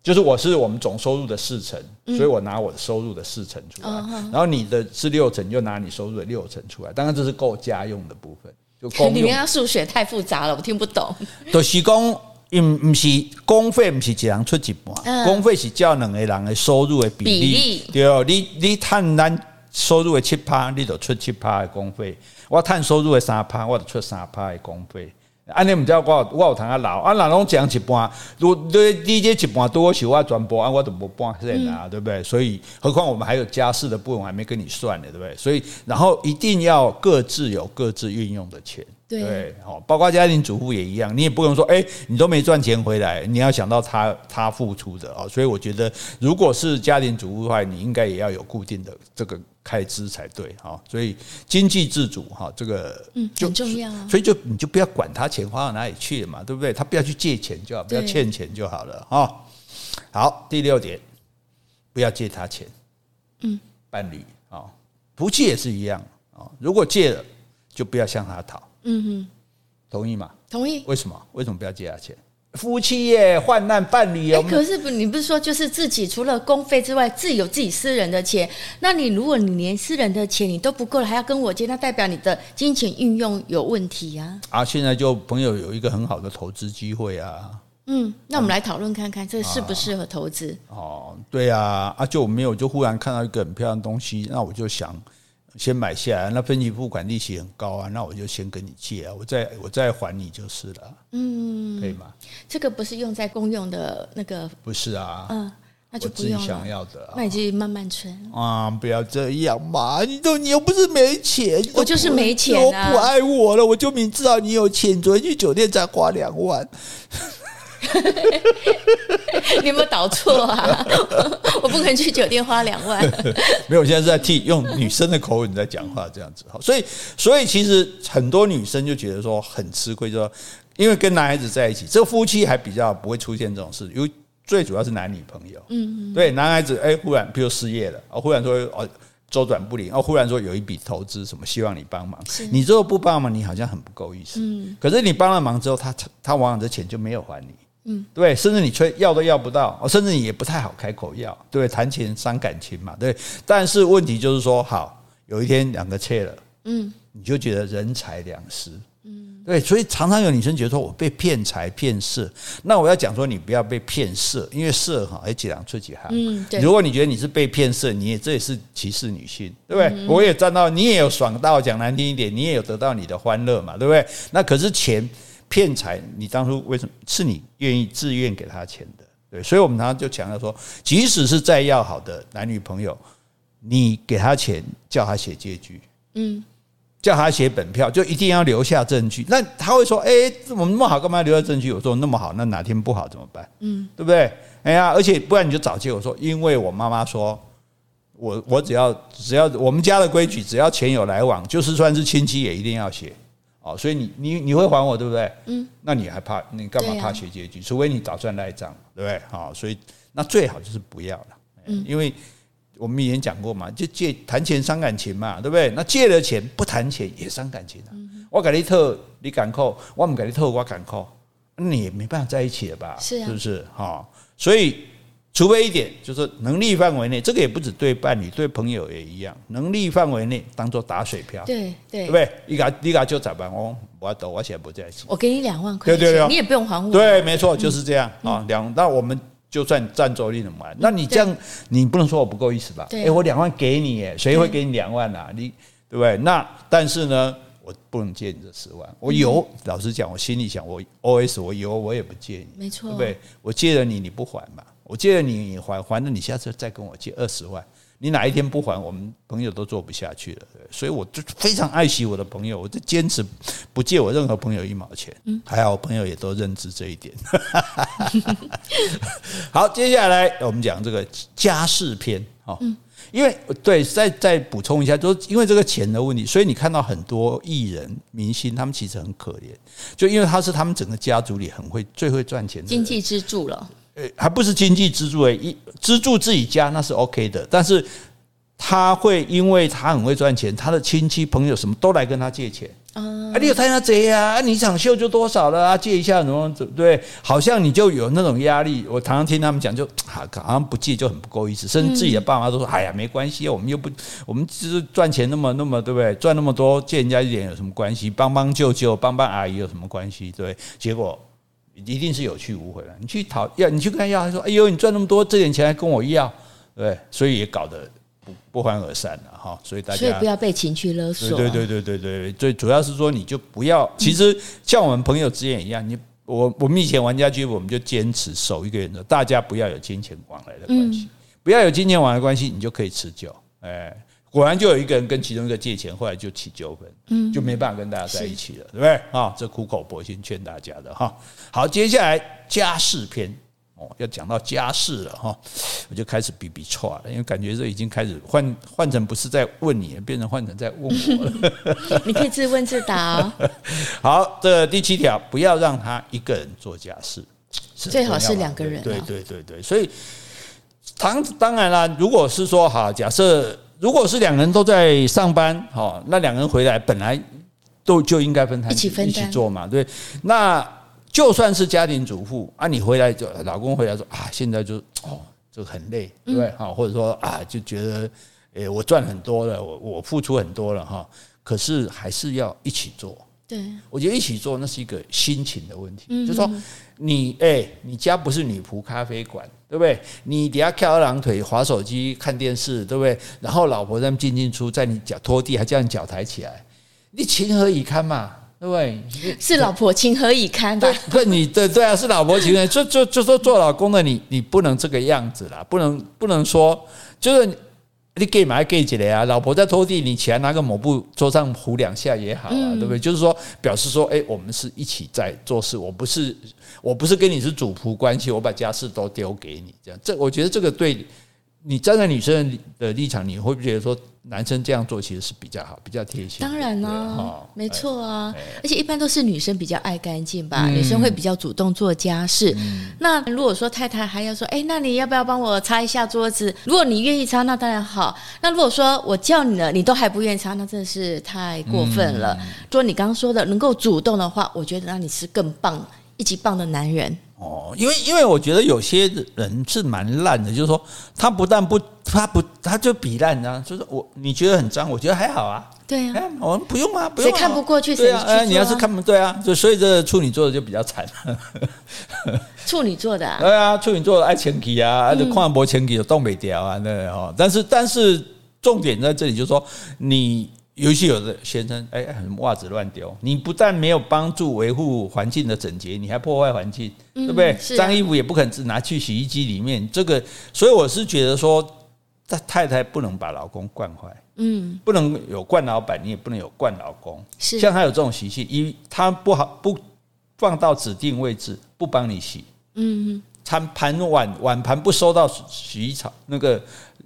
[SPEAKER 1] 就是我是我们总收入的四成，所以我拿我的收入的四成出来，然后你的是六成，就拿你收入的六成出来，当然这是够家用的部分。就
[SPEAKER 2] 你们要数学太复杂了，我听不懂。
[SPEAKER 1] 就是讲，因不是公费，不是一人出一半，公费是照两个人的收入的比例。对哦，你你赚咱收入的七趴，你就出七趴的公费；我赚收入的三趴，我就出三趴的公费。安尼唔知道我我有通啊留啊，人拢讲一半，如对你这一半多是我全部，啊我都无半钱啊，对不对？所以何况我们还有家事的部分还没跟你算呢，对不对？所以然后一定要各自有各自运用的钱。对，好，包括家庭主妇也一样，你也不用说，哎，你都没赚钱回来，你要想到他他付出的啊，所以我觉得，如果是家庭主妇的话，你应该也要有固定的这个开支才对哈。所以经济自主哈，这个
[SPEAKER 2] 嗯很重要，啊
[SPEAKER 1] 所以就你就不要管他钱花到哪里去了嘛，对不对？他不要去借钱就好，不要欠钱就好了哈。好，第六点，不要借他钱，嗯，伴侣啊，不借也是一样啊，如果借了，就不要向他讨。嗯哼，同意吗？
[SPEAKER 2] 同意。
[SPEAKER 1] 为什么？为什么不要借他钱？夫妻耶，患难伴侣哦。
[SPEAKER 2] 可是不，你不是说就是自己除了公费之外，自己有自己私人的钱？那你如果你连私人的钱你都不够了，还要跟我借，那代表你的金钱运用有问题啊。
[SPEAKER 1] 啊，现在就朋友有一个很好的投资机会啊。
[SPEAKER 2] 嗯，那我们来讨论看看，这适不适合投资？
[SPEAKER 1] 哦，对啊，啊，就没有，就忽然看到一个很漂亮的东西，那我就想。先买下来，那分期付款利息很高啊，那我就先跟你借啊，我再我再还你就是了，嗯，可以吗？
[SPEAKER 2] 这个不是用在公用的那个，
[SPEAKER 1] 不是啊，
[SPEAKER 2] 嗯，那就
[SPEAKER 1] 我自己想要的、啊，
[SPEAKER 2] 那你就慢慢存
[SPEAKER 1] 啊！不要这样嘛！你都你又不是没钱，
[SPEAKER 2] 我就是没钱
[SPEAKER 1] 啊！不爱我了，我就明知道你有钱，昨天去酒店才花两万。
[SPEAKER 2] 你有没有导错啊？我不可能去酒店花两万。
[SPEAKER 1] 没有，我现在是在替用女生的口吻在讲话，这样子。所以，所以其实很多女生就觉得说很吃亏，就说因为跟男孩子在一起，这个夫妻还比较不会出现这种事，因为最主要是男女朋友。嗯，嗯对，男孩子哎，忽然比如失业了，哦，忽然说哦周转不灵，哦，忽然说有一笔投资什么，希望你帮忙。你如果不帮忙，你好像很不够意思。嗯，可是你帮了忙之后，他他往往这钱就没有还你。嗯，对，甚至你催要都要不到，甚至你也不太好开口要，对，谈钱伤感情嘛，对。但是问题就是说，好，有一天两个切了，嗯，你就觉得人财两失，嗯，对，所以常常有女生觉得说我被骗财骗色，那我要讲说你不要被骗色，因为色哈，哎，几两出几行，嗯，对。如果你觉得你是被骗色，你也这也是歧视女性，对不对？我也赚到，你也有爽到，讲难听一点，你也有得到你的欢乐嘛，对不对？那可是钱。骗财，你当初为什么是你愿意自愿给他钱的？对，所以我们常常就强调说，即使是再要好的男女朋友，你给他钱，叫他写借据，嗯，叫他写本票，就一定要留下证据。那他会说：“哎，我们那么好，干嘛留下证据？”我说：“那么好，那哪天不好怎么办？嗯，对不对？哎呀，而且不然你就找借口说，因为我妈妈说，我我只要只要我们家的规矩，只要钱有来往，就是算是亲戚也一定要写。”哦，所以你你你会还我对不对？嗯，那你还怕你干嘛怕写借据？除非你打算赖账，对不对？好，所以那最好就是不要了，嗯，因为我们以前讲过嘛，就借谈钱伤感情嘛，对不对？那借了钱不谈钱也伤感情啊。我给你透，你敢扣；我不给你透，我敢扣，那你也没办法在一起了吧？是啊，是不是？哈，所以。除非一点，就是能力范围内，这个也不止对伴侣，对朋友也一样。能力范围内当做打水漂，对对，对不对？你给你给就咋办？我我抖，我现在不在一起。
[SPEAKER 2] 我给你两万块钱，对对对，你也不用还我。
[SPEAKER 1] 对，没错，就是这样啊。两，那我们就算占周率怎么玩？那你这样，你不能说我不够意思吧？哎，我两万给你，哎，谁会给你两万啊？你对不对？那但是呢，我不能借你这十万。我有，老实讲，我心里想，我 OS 我有，我也不借你，没错，对不对？我借了你，你不还嘛？我借了你，你还还了，你下次再跟我借二十万，你哪一天不还，我们朋友都做不下去了。所以我就非常爱惜我的朋友，我就坚持不借我任何朋友一毛钱。还好我朋友也都认知这一点。好，接下来我们讲这个家事篇。哈，因为对，再再补充一下，就是因为这个钱的问题，所以你看到很多艺人明星，他们其实很可怜，就因为他是他们整个家族里很会最会赚钱的
[SPEAKER 2] 经济支柱了。
[SPEAKER 1] 还不是经济支柱诶，一资助自己家那是 OK 的，但是他会因为他很会赚钱，他的亲戚朋友什么都来跟他借钱。啊，你有参加贼呀？你场秀就多少了啊？借一下，怎么对？好像你就有那种压力。我常常听他们讲，就好像不借就很不够意思，甚至自己的爸妈都说：“哎呀，没关系，我们又不，我们只是赚钱那么那么，对不对？赚那么多，借人家一点有什么关系？帮帮舅舅，帮帮阿姨有什么关系？对，结果。”一定是有去无回了。你去讨要，你去跟他要，他说：“哎呦，你赚那么多，这点钱还跟我要，对，所以也搞得不不欢而散了哈。所以大家
[SPEAKER 2] 所以不要被情绪勒索。
[SPEAKER 1] 对对对对对对，最主要是说你就不要。其实像我们朋友之间也一样，你我我们以前玩家居，我们就坚持守一个原则，大家不要有金钱往来的关系，不要有金钱往来关系，你就可以持久。哎。果然就有一个人跟其中一个借钱，后来就起纠纷，嗯，就没办法跟大家在一起了，对不对？啊，这苦口婆心劝大家的哈。好，接下来家事篇哦，要讲到家事了哈，我就开始比比错了，因为感觉这已经开始换换成不是在问你，变成换成在问我了。
[SPEAKER 2] 你可以自问自答哦。
[SPEAKER 1] 好，这第七条，不要让他一个人做家事，
[SPEAKER 2] 最好是两个人。
[SPEAKER 1] 对对对对，所以当当然啦，如果是说哈，假设。如果是两个人都在上班，哈，那两个人回来本来都就应该分摊一起分一起做嘛，对。那就算是家庭主妇啊，你回来就老公回来说啊，现在就哦，就很累，对不对？哈，或者说啊，就觉得诶，我赚很多了，我我付出很多了哈，可是还是要一起做。对，我觉得一起做那是一个心情的问题，就是说你诶，你家不是女仆咖啡馆。对不对？你底下翘二郎腿，划手机，看电视，对不对？然后老婆在那进进出，在你脚拖地，还叫你脚抬起来，你情何以堪嘛？对不对？
[SPEAKER 2] 是老婆情何以堪吧？
[SPEAKER 1] 不，你对对啊，是老婆情何？就就就说做老公的你，你不能这个样子啦，不能不能说就是。你给嘛给起来啊！老婆在拖地，你起来拿个抹布桌上糊两下也好啊，对不对？就是说表示说，哎，我们是一起在做事，我不是我不是跟你是主仆关系，我把家事都丢给你，这样，这我觉得这个对你站在女生的立场，你会不会觉得说？男生这样做其实是比较好，比较贴心。
[SPEAKER 2] 当然啦、啊，哦、没错啊，而且一般都是女生比较爱干净吧，嗯、女生会比较主动做家事。嗯、那如果说太太还要说，哎，那你要不要帮我擦一下桌子？如果你愿意擦，那当然好。那如果说我叫你了，你都还不愿意擦，那真的是太过分了。嗯、说你刚刚说的能够主动的话，我觉得那你是更棒、一级棒的男人。
[SPEAKER 1] 哦，因为因为我觉得有些人是蛮烂的，就是说他不但不他不他就比烂啊，就是我你觉得很脏，我觉得还好啊。
[SPEAKER 2] 对啊，
[SPEAKER 1] 我们不用啊，不用。
[SPEAKER 2] 谁看不过去谁
[SPEAKER 1] 对啊，你要是看不对啊，就所以这处女座的就比较惨。
[SPEAKER 2] 处女座的啊，
[SPEAKER 1] 对啊，处女座的爱前期啊，就跨博前期就动没掉啊，那哈。但是但是重点在这里，就是说你。尤其有的先生，哎，袜子乱丢，你不但没有帮助维护环境的整洁，你还破坏环境，对不对？脏衣服也不肯只拿去洗衣机里面，这个，所以我是觉得说，太太不能把老公惯坏，嗯，不能有惯老板，你也不能有惯老公，是。像他有这种习气，一他不好不放到指定位置，不帮你洗，嗯，餐盘碗碗盘不收到洗衣槽那个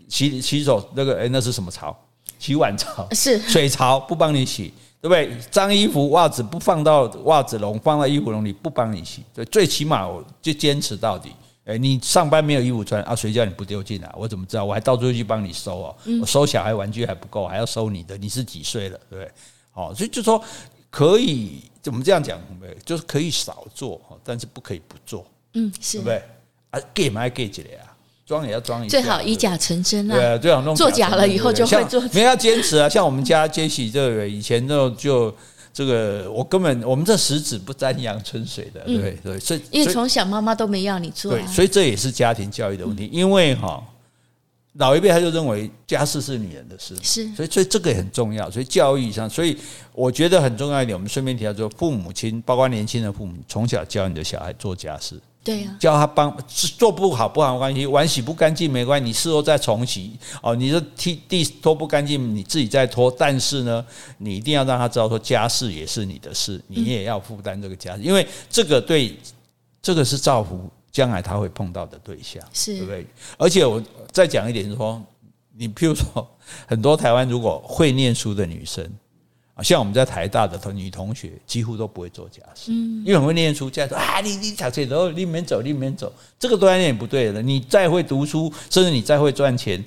[SPEAKER 1] 洗洗手那个，哎，那是什么槽？洗碗槽是水槽不帮你洗，对不对？脏衣服袜子不放到袜子笼，放到衣服笼里不帮你洗，对，最起码我就坚持到底。诶，你上班没有衣服穿啊？谁叫你不丢进来？我怎么知道？我还到处去帮你收哦。我收小孩玩具还不够，还要收你的。你是几岁了？对不对？好，所以就说可以怎么这样讲？就是可以少做，但是不可以不做。嗯，是，对不对？啊，给嘛给起来啊。装也要装一下，
[SPEAKER 2] 最好以假成真啊！
[SPEAKER 1] 对啊，最好弄
[SPEAKER 2] 做假了以后就会做。
[SPEAKER 1] 没要坚持啊！像我们家杰西这个，以前就就这个，我根本我们这十指不沾阳春水的，对对对，所以
[SPEAKER 2] 因为从小妈妈都没要你做，
[SPEAKER 1] 对，所以这也是家庭教育的问题。因为哈，老一辈他就认为家事是女人的事，是，所以所以这个也很重要。所以教育上，所以我觉得很重要一点，我们顺便提到说，父母亲，包括年轻的父母，从小教你的小孩做家事。
[SPEAKER 2] 对呀、啊，
[SPEAKER 1] 叫他帮做不好不好关系，碗洗不干净没关系，你事后再重洗哦。你的地地拖不干净，你自己再拖。但是呢，你一定要让他知道说家事也是你的事，你也要负担这个家事，因为这个对这个是造福将来他会碰到的对象，是对不对？而且我再讲一点就是说，你譬如说很多台湾如果会念书的女生。像我们在台大的同女同学，几乎都不会做家事，因为很会念书。家说啊，你你讲这都你免走，你免走，这个当然也不对的。你再会读书，甚至你再会赚钱，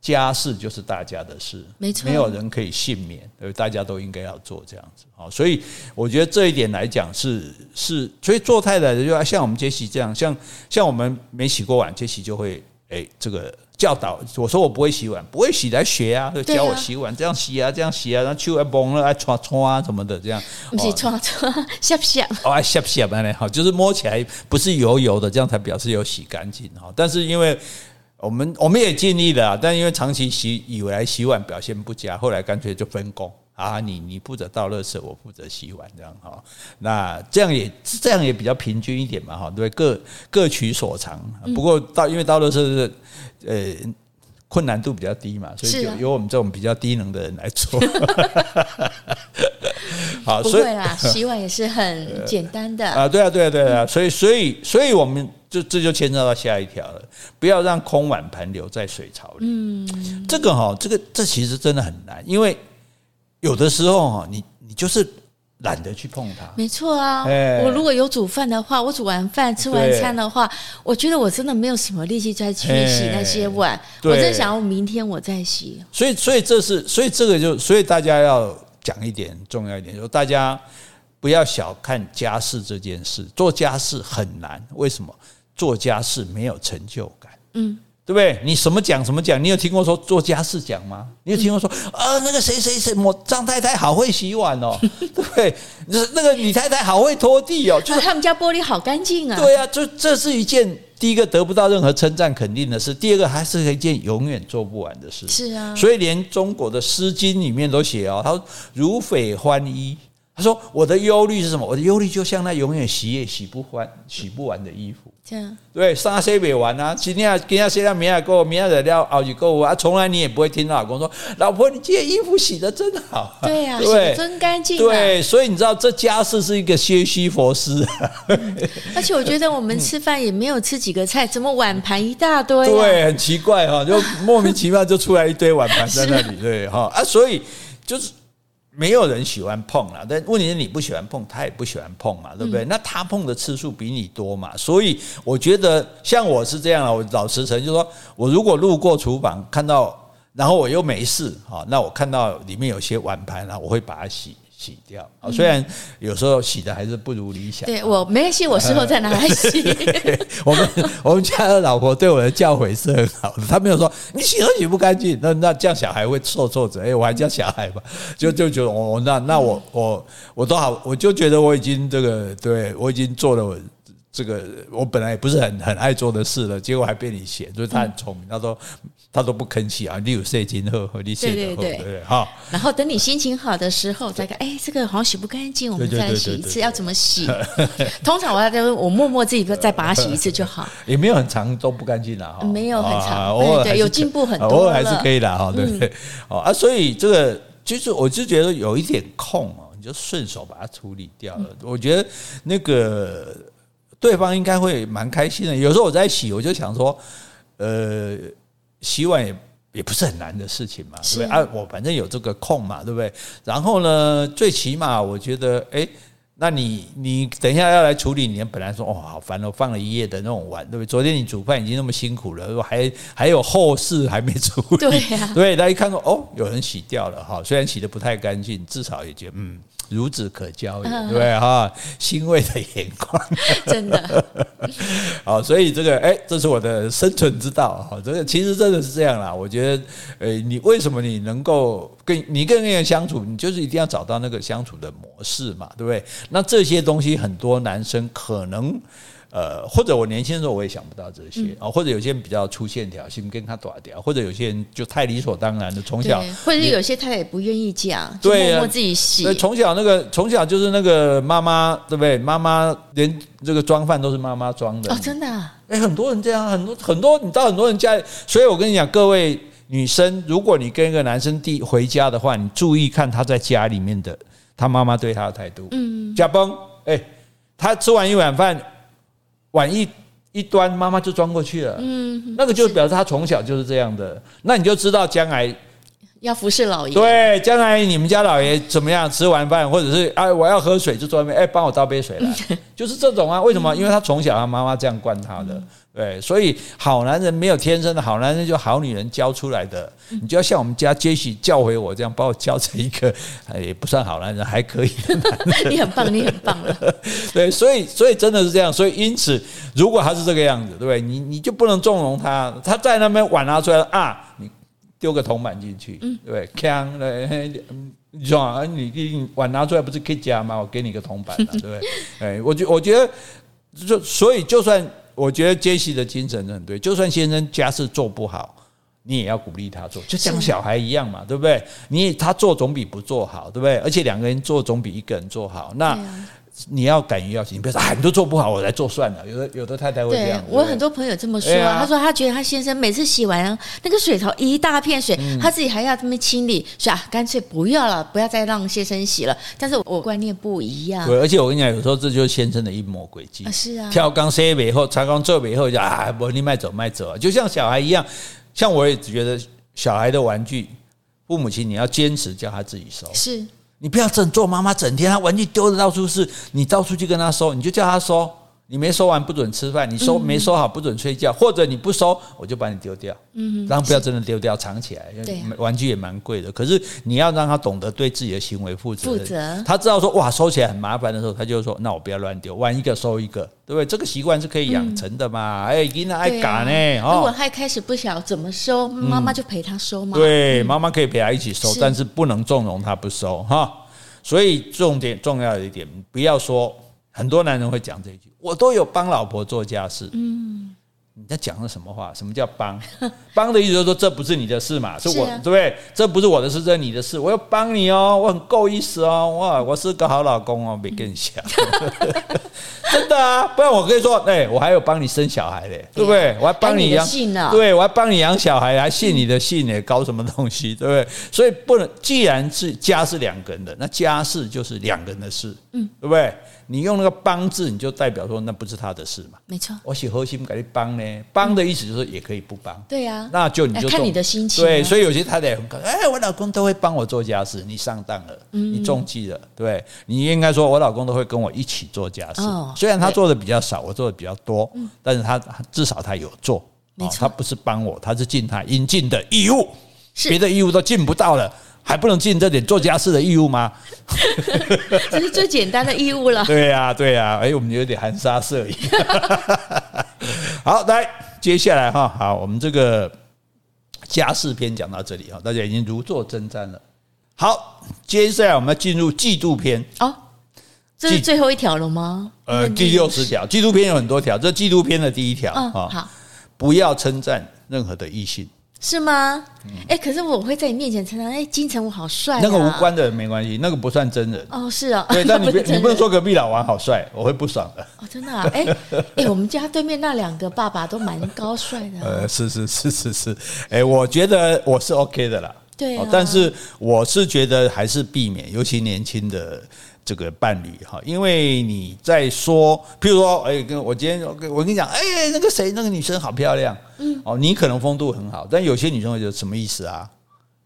[SPEAKER 1] 家事就是大家的事，没错，没有人可以幸免，大家都应该要做这样子。啊，所以我觉得这一点来讲是是，所以做太太的就要像我们杰西这样，像像我们没洗过碗，杰西就会哎这个。教导我说我不会洗碗，不会洗来学啊，就教我洗碗，这样洗啊，这样洗啊，然后去还崩了，爱搓搓啊什么的，这样
[SPEAKER 2] 不是搓搓，下不香？
[SPEAKER 1] 哦，下不香呢？好，就是摸起来不是油油的，这样才表示有洗干净哈。但是因为我们我们也尽力了，但因为长期洗以为来洗碗表现不佳，后来干脆就分工啊，你你负责倒垃圾，我负责洗碗，这样哈。那这样也这样也比较平均一点嘛哈，对，各各取所长。不过倒因为倒垃圾是。呃，困难度比较低嘛，所以就由我们这种比较低能的人来做。
[SPEAKER 2] 好，所以啦，洗碗也是很简单的
[SPEAKER 1] 啊。对啊，对啊，对啊。所以，所以，所以我们就这就牵扯到下一条了，不要让空碗盘留在水槽里。嗯，这个哈，这个这其实真的很难，因为有的时候哈，你你就是。懒得去碰它，
[SPEAKER 2] 没错啊。我如果有煮饭的话，我煮完饭吃完餐的话，我觉得我真的没有什么力气再去洗那些碗。我真想要明天我再洗。
[SPEAKER 1] 所以，所以这是，所以这个就，所以大家要讲一点重要一点，就是大家不要小看家事这件事。做家事很难，为什么？做家事没有成就感。嗯。对不对？你什么讲什么讲？你有听过说做家事讲吗？你有听过说啊，那个谁谁谁，我张太太好会洗碗哦，对不对？那个李太太好会拖地哦，就是他
[SPEAKER 2] 们家玻璃好干净啊。
[SPEAKER 1] 对啊，就这是一件第一个得不到任何称赞肯定的事，第二个还是一件永远做不完的事。
[SPEAKER 2] 是啊，
[SPEAKER 1] 所以连中国的《诗经》里面都写哦，他说如匪欢衣，他说：“我的忧虑是什么？我的忧虑就像那永远洗也洗不完、洗不完的衣服。这样对，三洗不完啊！今天今天洗到明天够，明天再了熬就够啊！从来你也不会听到老公说：‘老婆，你今天衣服洗的真好。’
[SPEAKER 2] 对呀、啊，对洗得真干净。
[SPEAKER 1] 对，所以你知道这家事是一个歇西弗斯、
[SPEAKER 2] 嗯。而且我觉得我们吃饭也没有吃几个菜，怎么碗盘一大堆、啊？
[SPEAKER 1] 对，很奇怪哈，就莫名其妙就出来一堆碗盘在那里。对哈啊，所以就是。”没有人喜欢碰了，但问题是你不喜欢碰，他也不喜欢碰嘛，对不对？嗯、那他碰的次数比你多嘛，所以我觉得像我是这样啊，我老实诚，就是说我如果路过厨房看到，然后我又没事，哈，那我看到里面有些碗盘啊，我会把它洗。洗掉啊，虽然有时候洗的还是不如理想。
[SPEAKER 2] 对，我没关系，我事后再拿来洗。
[SPEAKER 1] 我们 我们家的老婆对我的教诲是很好的，她没有说你洗都洗不干净，那那这样小孩会受挫折。哎，我还叫小孩吧，就就觉得我那那我我我都好，我就觉得我已经这个对我已经做了。这个我本来也不是很很爱做的事了，结果还被你写，所以他很聪明，他说他都不吭气啊，你有睡今后和你写的后，对对对，好。
[SPEAKER 2] 然后等你心情好的时候再看，哎，这个好像洗不干净，我们再来洗一次，要怎么洗？通常我要在我默默自己再把它洗一次就好。
[SPEAKER 1] 也没有很长都不干净了哈，
[SPEAKER 2] 没有很长，偶尔有进步很多，
[SPEAKER 1] 偶尔还是可以的哈，对不对？哦啊，所以这个就是我就觉得有一点空哦，你就顺手把它处理掉了。我觉得那个。对方应该会蛮开心的。有时候我在洗，我就想说，呃，洗碗也也不是很难的事情嘛，对不对？啊，我反正有这个空嘛，对不对？然后呢，最起码我觉得，哎，那你你等一下要来处理，你本来说哦好烦哦，放了一夜的那种碗，对不对？昨天你煮饭已经那么辛苦了，还还有后事还没处理，
[SPEAKER 2] 对呀，
[SPEAKER 1] 对，他一看说哦，有人洗掉了哈，虽然洗的不太干净，至少也觉得嗯。孺子可教也，对哈，欣慰的眼光，
[SPEAKER 2] 真的。
[SPEAKER 1] 好，所以这个，哎，这是我的生存之道。哈，这个其实真的是这样啦。我觉得，呃，你为什么你能够跟你跟人相处，你就是一定要找到那个相处的模式嘛，对不对？那这些东西，很多男生可能。呃，或者我年轻的时候我也想不到这些啊，或者有些人比较粗线条，心跟他短掉，或者有些人就太理所当然的从小，
[SPEAKER 2] 或者有些他也不愿意讲，对，默默自己洗。对，
[SPEAKER 1] 从小那个从小就是那个妈妈，对不对？妈妈连这个装饭都是妈妈装的
[SPEAKER 2] 哦，真的。
[SPEAKER 1] 哎，很多人这样，很多很多，你知道很多人家，所以我跟你讲，各位女生，如果你跟一个男生第回家的话，你注意看他在家里面的他妈妈对他的态度。嗯，家崩，哎，他吃完一碗饭。碗一一端，妈妈就装过去了。嗯，那个就表示他从小就是这样的。那你就知道将来
[SPEAKER 2] 要服侍老爷。
[SPEAKER 1] 对，将来你们家老爷怎么样？吃完饭，或者是哎，我要喝水，就坐那边，哎，帮我倒杯水来，就是这种啊。为什么？因为他从小他妈妈这样惯他的。对，所以好男人没有天生的好男人，就好女人教出来的。你就要像我们家杰西教回我这样，把我教成一个 也不算好男人，还可以的男人。
[SPEAKER 2] 你很棒，你很棒了。
[SPEAKER 1] 对，所以所以真的是这样。所以因此，如果他是这个样子，对不对？你你就不能纵容他。他在那边碗拿出来啊，你丢个铜板进去，对不对？锵的，你说啊，你你碗拿出来不是可以加吗？我给你个铜板，对不对？哎，我觉我觉得就所以就算。我觉得杰西的精神很对，就算先生家事做不好，你也要鼓励他做，就像小孩一样嘛，对不对？你他做总比不做好，对不对？而且两个人做总比一个人做好。那。你要敢于要求，你别说啊，你都做不好，我来做算了。有的有的太太会这样。我
[SPEAKER 2] 很多朋友这么说，他说他觉得他先生每次洗完那个水槽一大片水，他自己还要这么清理，说啊，干脆不要了，不要再让先生洗了。但是我观念不一样。
[SPEAKER 1] 对，而且我跟你讲，有时候这就是先生的阴谋诡计。
[SPEAKER 2] 是啊。
[SPEAKER 1] 跳缸塞尾后，擦缸做尾后，就啊，我你卖走卖走啊，就像小孩一样。像我也觉得小孩的玩具，父母亲你要坚持叫他自己收。
[SPEAKER 2] 是。
[SPEAKER 1] 你不要整做妈妈，整天他玩具丢的到处是，你到处去跟他收，你就叫他收。你没收完不准吃饭，你收没收好不准睡觉，或者你不收，我就把你丢掉。嗯，然后不要真的丢掉，藏起来。对，玩具也蛮贵的。可是你要让他懂得对自己的行为负责。负责。他知道说哇，收起来很麻烦的时候，他就说那我不要乱丢，玩一个收一个，对不对？这个习惯是可以养成的嘛。哎，囡仔爱干呢。
[SPEAKER 2] 如果他一开始不晓怎么收，妈妈就陪他收嘛。
[SPEAKER 1] 对，妈妈可以陪他一起收，但是不能纵容他不收哈。所以重点重要的一点，不要说很多男人会讲这一句，我都有帮老婆做家事。嗯，你在讲的什么话？什么叫帮？帮的意思就是说，这不是你的事嘛，是我，对不对？这不是我的事，这是你的事。我要帮你哦，我很够意思哦，哇，我是个好老公哦，别跟你讲，真的啊，不然我可以说，哎，我还有帮你生小孩嘞，对不对？我还帮你养，对，我还帮你养小孩，还信你的信呢，搞什么东西，对不对？所以不能，既然是家是两个人的，那家事就是两个人的事，嗯，对不对？你用那个“帮”字，你就代表说那不是他的事嘛？
[SPEAKER 2] 没错。
[SPEAKER 1] 我写核心给你帮呢，帮的意思就是也可以不帮。
[SPEAKER 2] 对呀。
[SPEAKER 1] 那就你就
[SPEAKER 2] 看你的心情。
[SPEAKER 1] 对，所以有些太太也很可爱，哎，我老公都会帮我做家事，你上当了，你中计了，对，你应该说我老公都会跟我一起做家事。虽然他做的比较少，我做的比较多，但是他至少他有做。没错。他不是帮我，他是尽他应尽的义务，别的义务都尽不到了。还不能尽这点做家事的义务吗？
[SPEAKER 2] 这是最简单的义务了。
[SPEAKER 1] 对呀，对呀。哎，我们有点含沙射影。好，来，接下来哈，好，我们这个家事篇讲到这里哈，大家已经如坐针毡了。好，接下来我们要进入嫉妒篇。
[SPEAKER 2] 哦，这是最后一条了吗？
[SPEAKER 1] 呃，第六十条，嫉妒篇有很多条，这嫉妒篇的第一条啊，好，不要称赞任何的异性。
[SPEAKER 2] 是吗？哎、欸，可是我会在你面前称赞，哎，金城武好帅、啊。
[SPEAKER 1] 那个无关的没关系，那个不算真人。
[SPEAKER 2] 哦，是啊、哦。
[SPEAKER 1] 对，但你不你不能说隔壁老王好帅，我会不爽的。
[SPEAKER 2] 哦，真的、啊？哎、欸、哎、欸，我们家对面那两个爸爸都蛮高帅的、啊。
[SPEAKER 1] 呃，是是是是是，哎、欸，我觉得我是 OK 的啦。
[SPEAKER 2] 对、啊，
[SPEAKER 1] 但是我是觉得还是避免，尤其年轻的。这个伴侣哈，因为你在说，譬如说，哎，跟我今天我跟你讲，哎，那个谁，那个女生好漂亮，嗯，哦，你可能风度很好，但有些女生会觉得什么意思啊？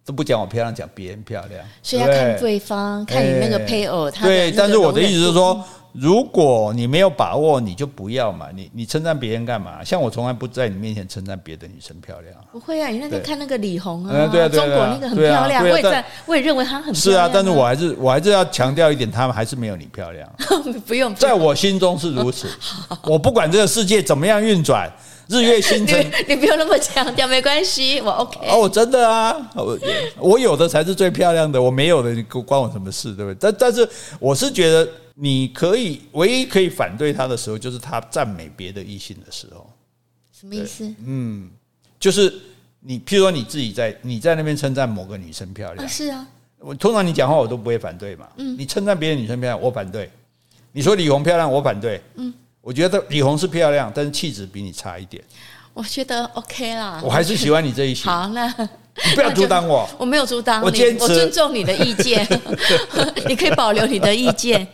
[SPEAKER 1] 都不讲我漂亮，讲别人漂亮，
[SPEAKER 2] 所以要看对方，看你那个配偶，他
[SPEAKER 1] 对。但是我的意思是说。如果你没有把握，你就不要嘛。你你称赞别人干嘛？像我从来不在你面前称赞别的女生漂亮。
[SPEAKER 2] 不会啊，你那天看那个李红啊，中国那个很漂亮，我也在，我也认为她很漂亮。是啊，
[SPEAKER 1] 但是我还是我还是要强调一点，她们还是没有你漂亮。
[SPEAKER 2] 不用，
[SPEAKER 1] 在我心中是如此。我不管这个世界怎么样运转，日月星辰，
[SPEAKER 2] 你不用那么强调，没关系，我 OK。
[SPEAKER 1] 哦，真的啊，我我有的才是最漂亮的，我没有的，你关我什么事，对不对？但但是我是觉得。你可以唯一可以反对他的时候，就是他赞美别的异性的时候。
[SPEAKER 2] 什么意思？
[SPEAKER 1] 嗯，就是你，譬如说你自己在你在那边称赞某个女生漂亮，
[SPEAKER 2] 啊是啊。
[SPEAKER 1] 我通常你讲话我都不会反对嘛。嗯。你称赞别的女生漂亮，我反对。你说李红漂亮，我反对。嗯。我觉得李红是漂亮，但是气质比你差一点。
[SPEAKER 2] 我觉得 OK 啦。
[SPEAKER 1] 我还是喜欢你这一型。
[SPEAKER 2] 好，那。
[SPEAKER 1] 你 不要阻挡我，
[SPEAKER 2] 我没有阻挡你，
[SPEAKER 1] 我坚持，
[SPEAKER 2] 我尊重你的意见，你可以保留你的意见。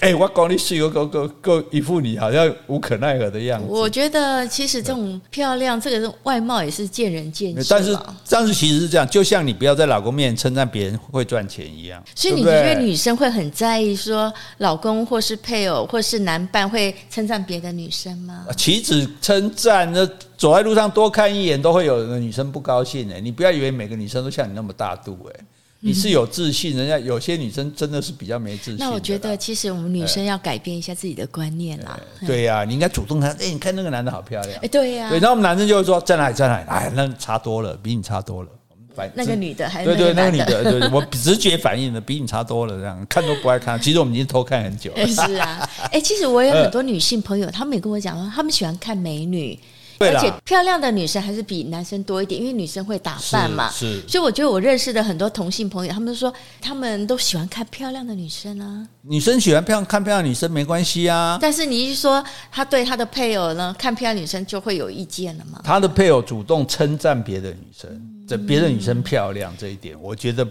[SPEAKER 1] 哎、欸，我讲你是有个个个一副你好像无可奈何的样子。
[SPEAKER 2] 我觉得其实这种漂亮，这个外貌也是见仁见智。
[SPEAKER 1] 但是，但是其实是这样，就像你不要在老公面前称赞别人会赚钱一样。
[SPEAKER 2] 所以你觉得女生会很在意说老公或是配偶或是男伴会称赞别的女生吗？
[SPEAKER 1] 岂止称赞，那走在路上多看一眼都会有女生不高兴哎。你不要以为每个女生都像你那么大度哎。你是有自信，人家有些女生真的是比较没自信。
[SPEAKER 2] 那我觉得，其实我们女生要改变一下自己的观念啦。
[SPEAKER 1] 对呀，你应该主动看。哎，你看那个男的好漂亮。
[SPEAKER 2] 哎，对呀。
[SPEAKER 1] 对，然后我们男生就会说在哪里，在哪里？哎，那差多了，比你差多了。
[SPEAKER 2] 反那个女的还是
[SPEAKER 1] 对对，那个女的，对，我直觉反应的比你差多了，这样 看都不爱看。其实我们已经偷看很久了。
[SPEAKER 2] 是啊，哎，其实我有 很多女性朋友，她们也跟我讲说，她们喜欢看美女。而且漂亮的女生还是比男生多一点，因为女生会打扮嘛。是，是，所以我觉得我认识的很多同性朋友，他们说他们都喜欢看漂亮的女生啊。
[SPEAKER 1] 女生喜欢漂亮看漂亮女生没关系啊。
[SPEAKER 2] 但是你一说他对他的配偶呢，看漂亮女生就会有意见了嘛。
[SPEAKER 1] 他的配偶主动称赞别的女生，这别的女生漂亮这一点，我觉得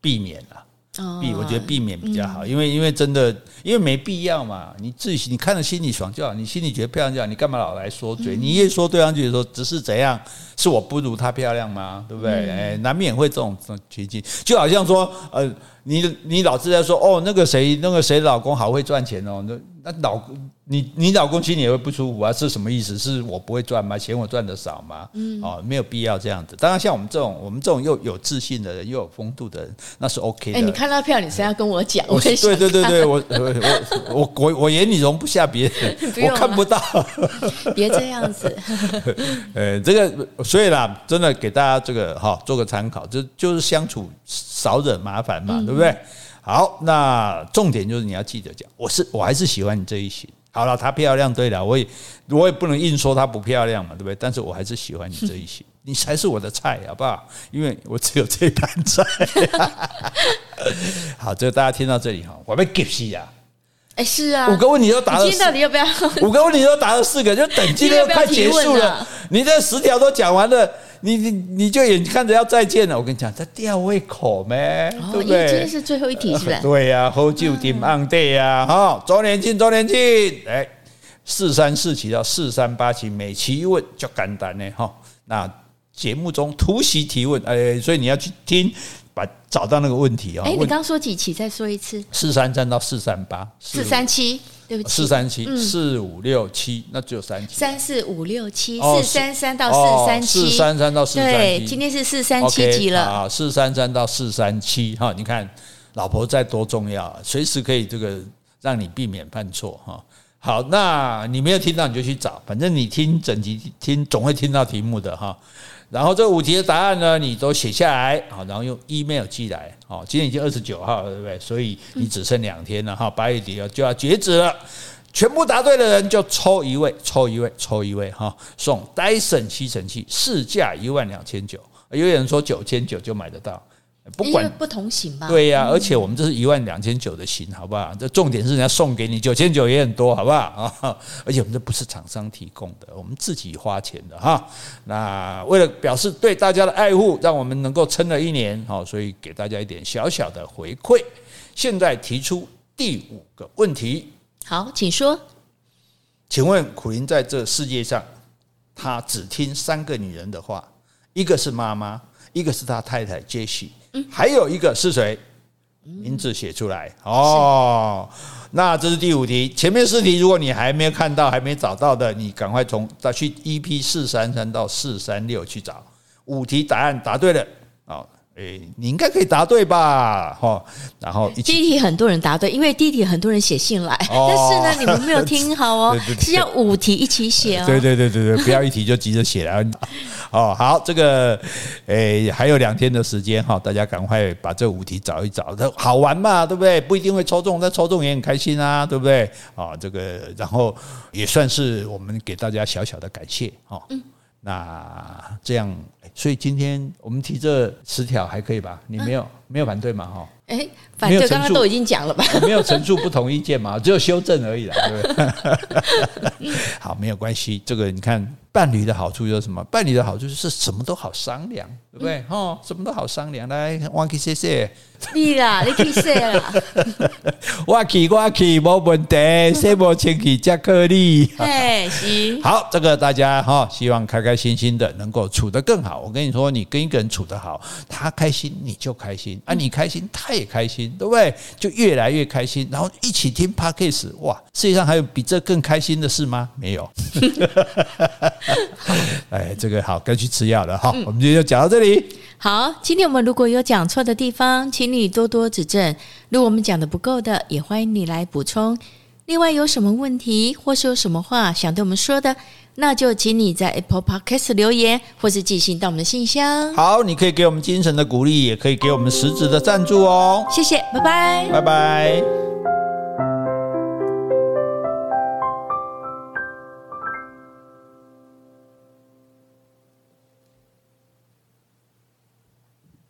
[SPEAKER 1] 避免了。避，我觉得避免比较好，因为因为真的，因为没必要嘛。你自己你看着心里爽就好，你心里觉得漂亮就好，你干嘛老来说嘴？你越说对方觉得说只是怎样，是我不如她漂亮吗？对不对？哎，难免会这种这种情境，就好像说，呃，你你老是在说哦，那个谁那个谁老公好会赚钱哦，那那老公。你你老公心里也会不舒服啊？是什么意思？是我不会赚吗？嫌我赚的少吗？嗯，哦，没有必要这样子。当然，像我们这种我们这种又有自信的人，又有风度的人，那是 OK 的。哎，
[SPEAKER 2] 你看到票，你是要跟我讲？
[SPEAKER 1] 我对对对对，我我我我我眼里容不下别人，我看不到。
[SPEAKER 2] 别这样子。
[SPEAKER 1] 呃，这个所以啦，真的给大家这个哈做个参考，就就是相处少惹麻烦嘛，对不对？好，那重点就是你要记得讲，我是我还是喜欢你这一型。好了，她漂亮，对了，我也我也不能硬说她不漂亮嘛，对不对？但是我还是喜欢你这一型，你才是我的菜，好不好？因为我只有这盘菜。好，这个大家听到这里哈，我被给死啊！
[SPEAKER 2] 哎，是啊，
[SPEAKER 1] 五个问题都答了，
[SPEAKER 2] 今天到底要不要？
[SPEAKER 1] 五个问题都答了四个，就等今天快结束了，你这十条都讲完了，你你你就眼看着要再见了。我跟你讲，这吊胃口咩？对不对？
[SPEAKER 2] 今天是最后一题，是吧？
[SPEAKER 1] 对呀，喝酒点 on day 呀，哈，周年庆，周年庆，哎，四三四期到四三八期，每期一问就简单呢，哈。那节目中突袭提问，哎，所以你要去听。把找到那个问题啊！哎，
[SPEAKER 2] 你刚刚说几期？再说一次。
[SPEAKER 1] 四三三到四三八，
[SPEAKER 2] 四三七，对不起，
[SPEAKER 1] 四三七，四五六七，那只有三七。
[SPEAKER 2] 三四五六七，四三三到四三七，
[SPEAKER 1] 四三三到四三七。对，
[SPEAKER 2] 今天是四三七级了啊！
[SPEAKER 1] 四三三到四三七，哈，你看老婆在多重要啊，随时可以这个让你避免犯错哈。好，那你没有听到你就去找，反正你听整集听总会听到题目的哈。然后这五题的答案呢，你都写下来，好，然后用 email 寄来，好，今天已经二十九号了，对不对？所以你只剩两天了哈，八月底要就要截止了，全部答对的人就抽一位，抽一位，抽一位哈，送 Dyson 吸尘器，市价一万两千九，有人说九千九就买得到。不管
[SPEAKER 2] 不同型吧，
[SPEAKER 1] 对呀、啊，而且我们这是一万两千九的型，好不好？这重点是人家送给你九千九也很多，好不好啊？而且我们这不是厂商提供的，我们自己花钱的哈。那为了表示对大家的爱护，让我们能够撑了一年，好，所以给大家一点小小的回馈。现在提出第五个问题，
[SPEAKER 2] 好，请说。
[SPEAKER 1] 请问苦林在这世界上，他只听三个女人的话，一个是妈妈，一个是他太太杰西。还有一个是谁？名字写出来哦。那这是第五题，前面四题如果你还没有看到、还没找到的，你赶快从再去 EP 四三三到四三六去找。五题答案答对了啊。哎，你应该可以答对吧？哈，然后第
[SPEAKER 2] 一题很多人答对，因为第一题很多人写信来，但是呢，你们没有听好哦，是要五题一起写哦。
[SPEAKER 1] 对对对对对，不要一题就急着写了。哦，好，这个诶还有两天的时间哈，大家赶快把这五题找一找，它好玩嘛，对不对？不一定会抽中，但抽中也很开心啊，对不对？啊，这个然后也算是我们给大家小小的感谢哦。嗯。那这样，所以今天我们提这十条还可以吧？你没有没有反对嘛？哈，
[SPEAKER 2] 哎，反正刚刚都已经讲了吧？
[SPEAKER 1] 没有陈述不同意见嘛？只有修正而已啦，对不对？好，没有关系。这个你看，伴侣的好处就是什么？伴侣的好处就是什么都好商量，对不对？哈，什么都好商量。来，忘记谢谢。
[SPEAKER 2] 你啦，你去说啦。
[SPEAKER 1] 我去，我去，没问题。谁无请去，加克力。
[SPEAKER 2] 哎，行。
[SPEAKER 1] 好，这个大家哈，希望开开心心的，能够处得更好。我跟你说，你跟一个人处得好，他开心你就开心，啊，你开心他也开心，对不对？就越来越开心，然后一起听 Podcast，哇，世界上还有比这更开心的事吗？没有。哎，这个好，该去吃药了。好，我们今天就讲到这里。
[SPEAKER 2] 好，今天我们如果有讲错的地方，请你多多指正。如果我们讲的不够的，也欢迎你来补充。另外，有什么问题或是有什么话想对我们说的，那就请你在 Apple Podcast 留言，或是寄信到我们的信箱。
[SPEAKER 1] 好，你可以给我们精神的鼓励，也可以给我们实质的赞助哦。
[SPEAKER 2] 谢谢，拜拜，
[SPEAKER 1] 拜拜。